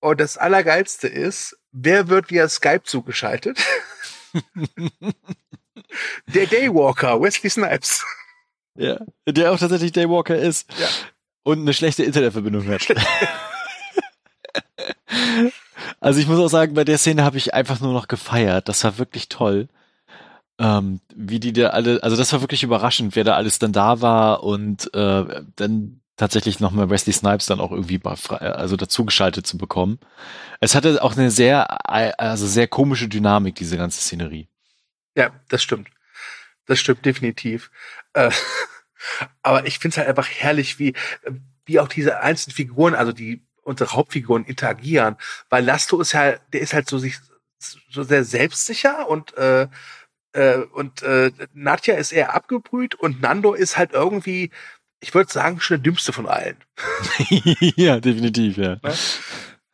Und das Allergeilste ist, wer wird via Skype zugeschaltet? der Daywalker, Wesley Snipes. Ja, der auch tatsächlich Daywalker ist. Ja und eine schlechte Internetverbindung hat. also ich muss auch sagen, bei der Szene habe ich einfach nur noch gefeiert. Das war wirklich toll. Ähm, wie die da alle, also das war wirklich überraschend, wer da alles dann da war und äh, dann tatsächlich nochmal Wesley Snipes dann auch irgendwie also dazugeschaltet zu bekommen. Es hatte auch eine sehr, also sehr komische Dynamik, diese ganze Szenerie. Ja, das stimmt. Das stimmt definitiv. Äh, aber ich finde es halt einfach herrlich, wie, wie auch diese einzelnen Figuren, also die unsere Hauptfiguren interagieren, weil Lasto ist ja, der ist halt so sich so sehr selbstsicher und äh, äh, und äh, Nadja ist eher abgebrüht und Nando ist halt irgendwie, ich würde sagen, schon der dümmste von allen. ja, definitiv, ja. Ne?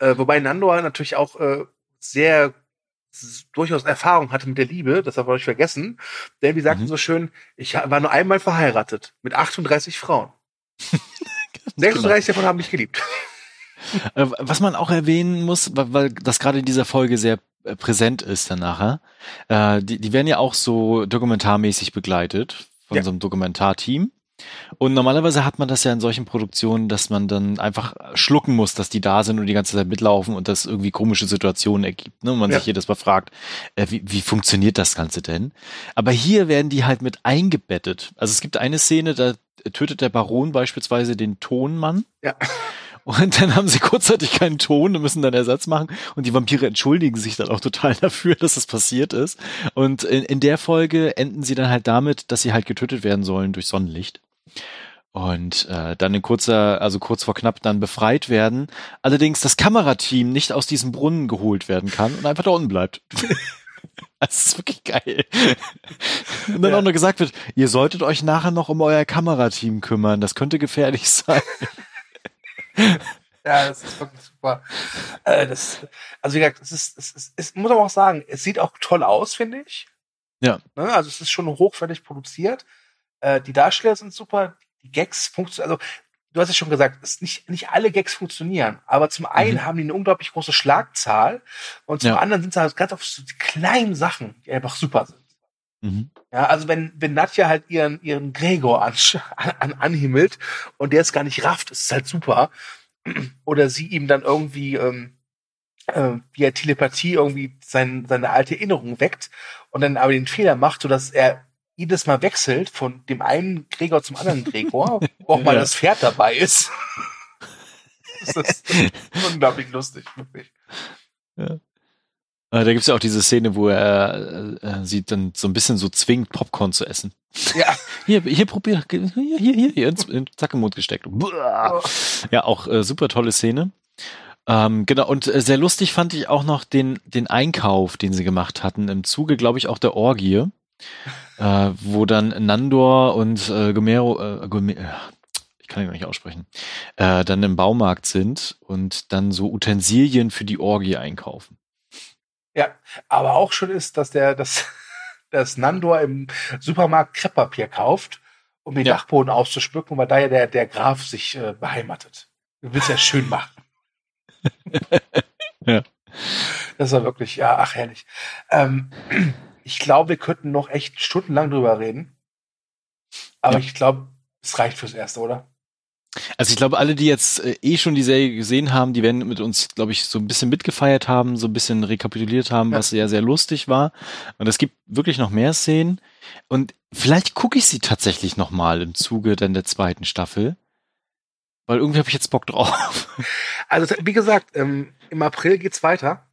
Äh, wobei Nando natürlich auch äh, sehr durchaus Erfahrung hatte mit der Liebe, das darf man nicht vergessen. Denn wie sagten mhm. so schön, ich war nur einmal verheiratet mit 38 Frauen. 36 genau. davon haben mich geliebt. Äh, was man auch erwähnen muss, weil das gerade in dieser Folge sehr äh, präsent ist dann nachher, äh, die, die werden ja auch so dokumentarmäßig begleitet von ja. so einem Dokumentarteam. Und normalerweise hat man das ja in solchen Produktionen, dass man dann einfach schlucken muss, dass die da sind und die ganze Zeit mitlaufen und das irgendwie komische Situationen ergibt. Ne? Und man ja. sich jedes Mal fragt, äh, wie, wie funktioniert das Ganze denn? Aber hier werden die halt mit eingebettet. Also es gibt eine Szene, da tötet der Baron beispielsweise den Tonmann. Ja. Und dann haben sie kurzzeitig keinen Ton und müssen dann Ersatz machen. Und die Vampire entschuldigen sich dann auch total dafür, dass das passiert ist. Und in, in der Folge enden sie dann halt damit, dass sie halt getötet werden sollen durch Sonnenlicht und äh, dann in kurzer, also kurz vor knapp dann befreit werden. Allerdings das Kamerateam nicht aus diesem Brunnen geholt werden kann und einfach da unten bleibt. das ist wirklich geil. Und dann ja. auch nur gesagt wird, ihr solltet euch nachher noch um euer Kamerateam kümmern, das könnte gefährlich sein. Ja, das ist wirklich super. Äh, das, also wie gesagt, es ist, es ist, es muss aber auch sagen, es sieht auch toll aus, finde ich. Ja. Ne, also es ist schon hochwertig produziert. Äh, die Darsteller sind super, die Gags funktionieren, also du hast es schon gesagt, es nicht, nicht alle Gags funktionieren, aber zum einen mhm. haben die eine unglaublich große Schlagzahl und zum ja. anderen sind es halt ganz oft so die kleinen Sachen, die einfach super sind. Mhm. Ja, also wenn, wenn Nadja halt ihren, ihren Gregor an, an, anhimmelt und der es gar nicht rafft, ist es halt super. Oder sie ihm dann irgendwie ähm, äh, via Telepathie irgendwie sein, seine alte Erinnerung weckt und dann aber den Fehler macht, sodass er jedes Mal wechselt von dem einen Gregor zum anderen Gregor, wo auch mal ja. das Pferd dabei ist. das ist unglaublich lustig, wirklich. Ja. Äh, da gibt's ja auch diese Szene, wo er äh, äh, sie dann so ein bisschen so zwingt, Popcorn zu essen. Ja. Hier, hier probier, hier, hier, hier, hier ins, in Zack im Mund gesteckt. Ja, auch äh, super tolle Szene. Ähm, genau, und äh, sehr lustig fand ich auch noch den, den Einkauf, den sie gemacht hatten, im Zuge, glaube ich, auch der Orgie äh, wo dann Nandor und äh, Gomero, äh, Gomero, äh, ich kann ihn gar nicht aussprechen, äh, dann im Baumarkt sind und dann so Utensilien für die Orgie einkaufen. Ja, aber auch schon ist, dass der, dass, dass Nandor im Supermarkt Krepppapier kauft, um den ja. Dachboden auszuspücken, weil da ja der, der Graf sich äh, beheimatet. Du willst ja schön machen. ja. Das war wirklich, ja, ach herrlich. Ähm, ich glaube, wir könnten noch echt stundenlang drüber reden. Aber ja. ich glaube, es reicht fürs Erste, oder? Also ich glaube, alle, die jetzt äh, eh schon die Serie gesehen haben, die werden mit uns, glaube ich, so ein bisschen mitgefeiert haben, so ein bisschen rekapituliert haben, ja. was ja sehr lustig war. Und es gibt wirklich noch mehr Szenen. Und vielleicht gucke ich sie tatsächlich noch mal im Zuge dann der zweiten Staffel. Weil irgendwie habe ich jetzt Bock drauf. Also wie gesagt, ähm, im April geht's weiter.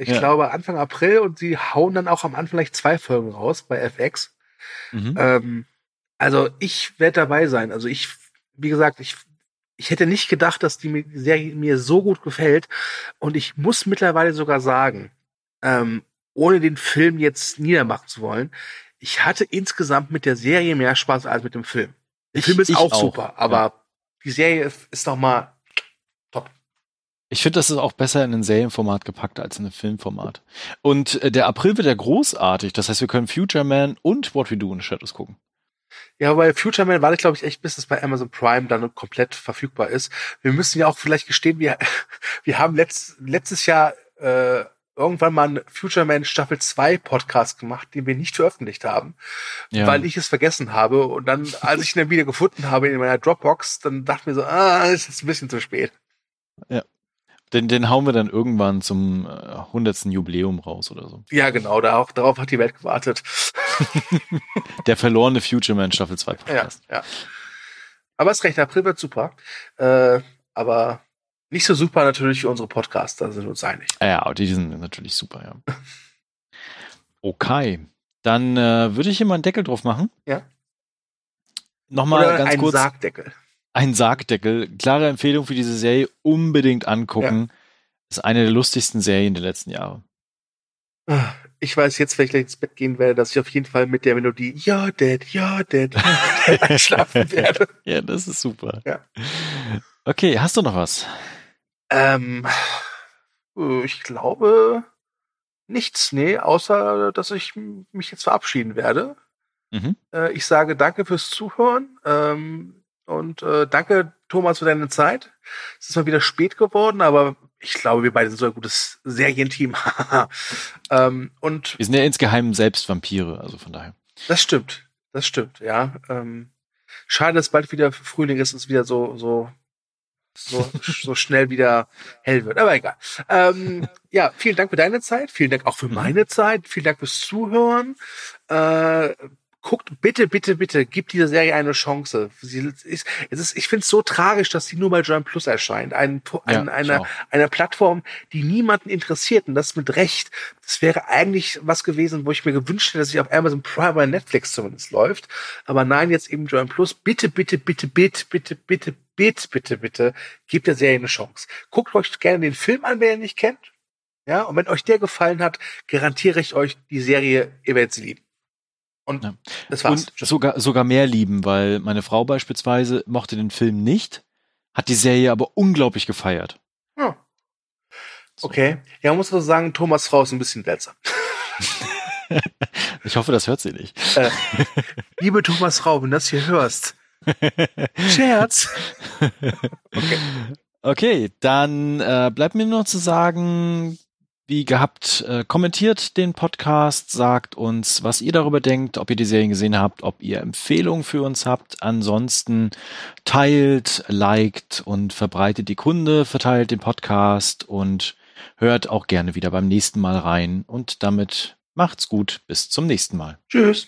Ich ja. glaube Anfang April und sie hauen dann auch am Anfang gleich zwei Folgen raus bei FX. Mhm. Ähm, also ich werde dabei sein. Also ich, wie gesagt, ich, ich hätte nicht gedacht, dass die Serie mir so gut gefällt. Und ich muss mittlerweile sogar sagen, ähm, ohne den Film jetzt niedermachen zu wollen, ich hatte insgesamt mit der Serie mehr Spaß als mit dem Film. Der ich, Film ist auch, auch, super, aber ja. die Serie ist noch mal. Ich finde, das ist auch besser in ein Serienformat gepackt als in ein Filmformat. Und äh, der April wird ja großartig. Das heißt, wir können Future Man und What We Do in the Shadows gucken. Ja, bei Future Man warte ich, glaube ich, echt, bis es bei Amazon Prime dann komplett verfügbar ist. Wir müssen ja auch vielleicht gestehen, wir, wir haben letzt, letztes Jahr äh, irgendwann mal einen Future Man Staffel 2 Podcast gemacht, den wir nicht veröffentlicht haben, ja. weil ich es vergessen habe. Und dann, als ich ihn dann wieder gefunden habe in meiner Dropbox, dann dachte ich mir so, ah, ist jetzt ein bisschen zu spät. Ja. Den, den hauen wir dann irgendwann zum äh, 100. Jubiläum raus oder so. Ja, genau, da auch, darauf hat die Welt gewartet. Der verlorene Future Man Staffel 2 Podcast. Ja, ja. Aber ist recht, April wird super. Äh, aber nicht so super natürlich für unsere Podcaster, sind wir uns einig. Ja, die sind natürlich super, ja. Okay. Dann äh, würde ich hier mal einen Deckel drauf machen. Ja. Nochmal Oder ganz ein kurz. Sargdeckel. Ein Sargdeckel. Klare Empfehlung für diese Serie. Unbedingt angucken. Ja. Ist eine der lustigsten Serien der letzten Jahre. Ah, ich weiß jetzt, wenn ich gleich ins Bett gehen werde, dass ich auf jeden Fall mit der Melodie Ja, Dad, ja, Dad, einschlafen werde. ja, das ist super. Ja. Okay, hast du noch was? Ähm, ich glaube nichts, nee, außer dass ich mich jetzt verabschieden werde. Mhm. Äh, ich sage danke fürs Zuhören ähm, und äh, danke, Thomas, für deine Zeit. Es ist mal wieder spät geworden, aber ich glaube, wir beide sind so ein gutes Serienteam. ähm, und wir sind ja insgeheim selbst Vampire, also von daher. Das stimmt, das stimmt, ja. Ähm, schade, dass bald wieder Frühling ist, es wieder so so so, so schnell wieder hell wird. Aber egal. Ähm, ja, vielen Dank für deine Zeit. Vielen Dank auch für mhm. meine Zeit. Vielen Dank fürs Zuhören. Äh, guckt bitte, bitte, bitte, gibt dieser Serie eine Chance. Sie ist, es ist, ich finde es so tragisch, dass sie nur bei Join Plus erscheint. Ein, ein, ja, eine, eine Plattform, die niemanden interessiert und das mit Recht. Das wäre eigentlich was gewesen, wo ich mir gewünscht hätte, dass sie auf Amazon Prime oder Netflix zumindest läuft. Aber nein, jetzt eben Join Plus. Bitte, bitte, bitte, bitte, bitte, bitte, bitte, bitte, bitte, gebt der Serie eine Chance. Guckt euch gerne den Film an, wer ihr nicht kennt. Ja, und wenn euch der gefallen hat, garantiere ich euch, die Serie, ihr werdet sie lieben. Und ja. das war's. Und sogar, sogar mehr lieben, weil meine Frau beispielsweise mochte den Film nicht, hat die Serie aber unglaublich gefeiert. Ja. So. Okay. Ja, man muss also sagen, Thomas Frau ist ein bisschen seltsam. ich hoffe, das hört sie nicht. Äh, liebe Thomas Frau, wenn du das hier hörst. Scherz. okay. Okay, dann äh, bleibt mir nur noch zu sagen, wie gehabt, äh, kommentiert den Podcast, sagt uns, was ihr darüber denkt, ob ihr die Serien gesehen habt, ob ihr Empfehlungen für uns habt. Ansonsten teilt, liked und verbreitet die Kunde, verteilt den Podcast und hört auch gerne wieder beim nächsten Mal rein. Und damit macht's gut. Bis zum nächsten Mal. Tschüss.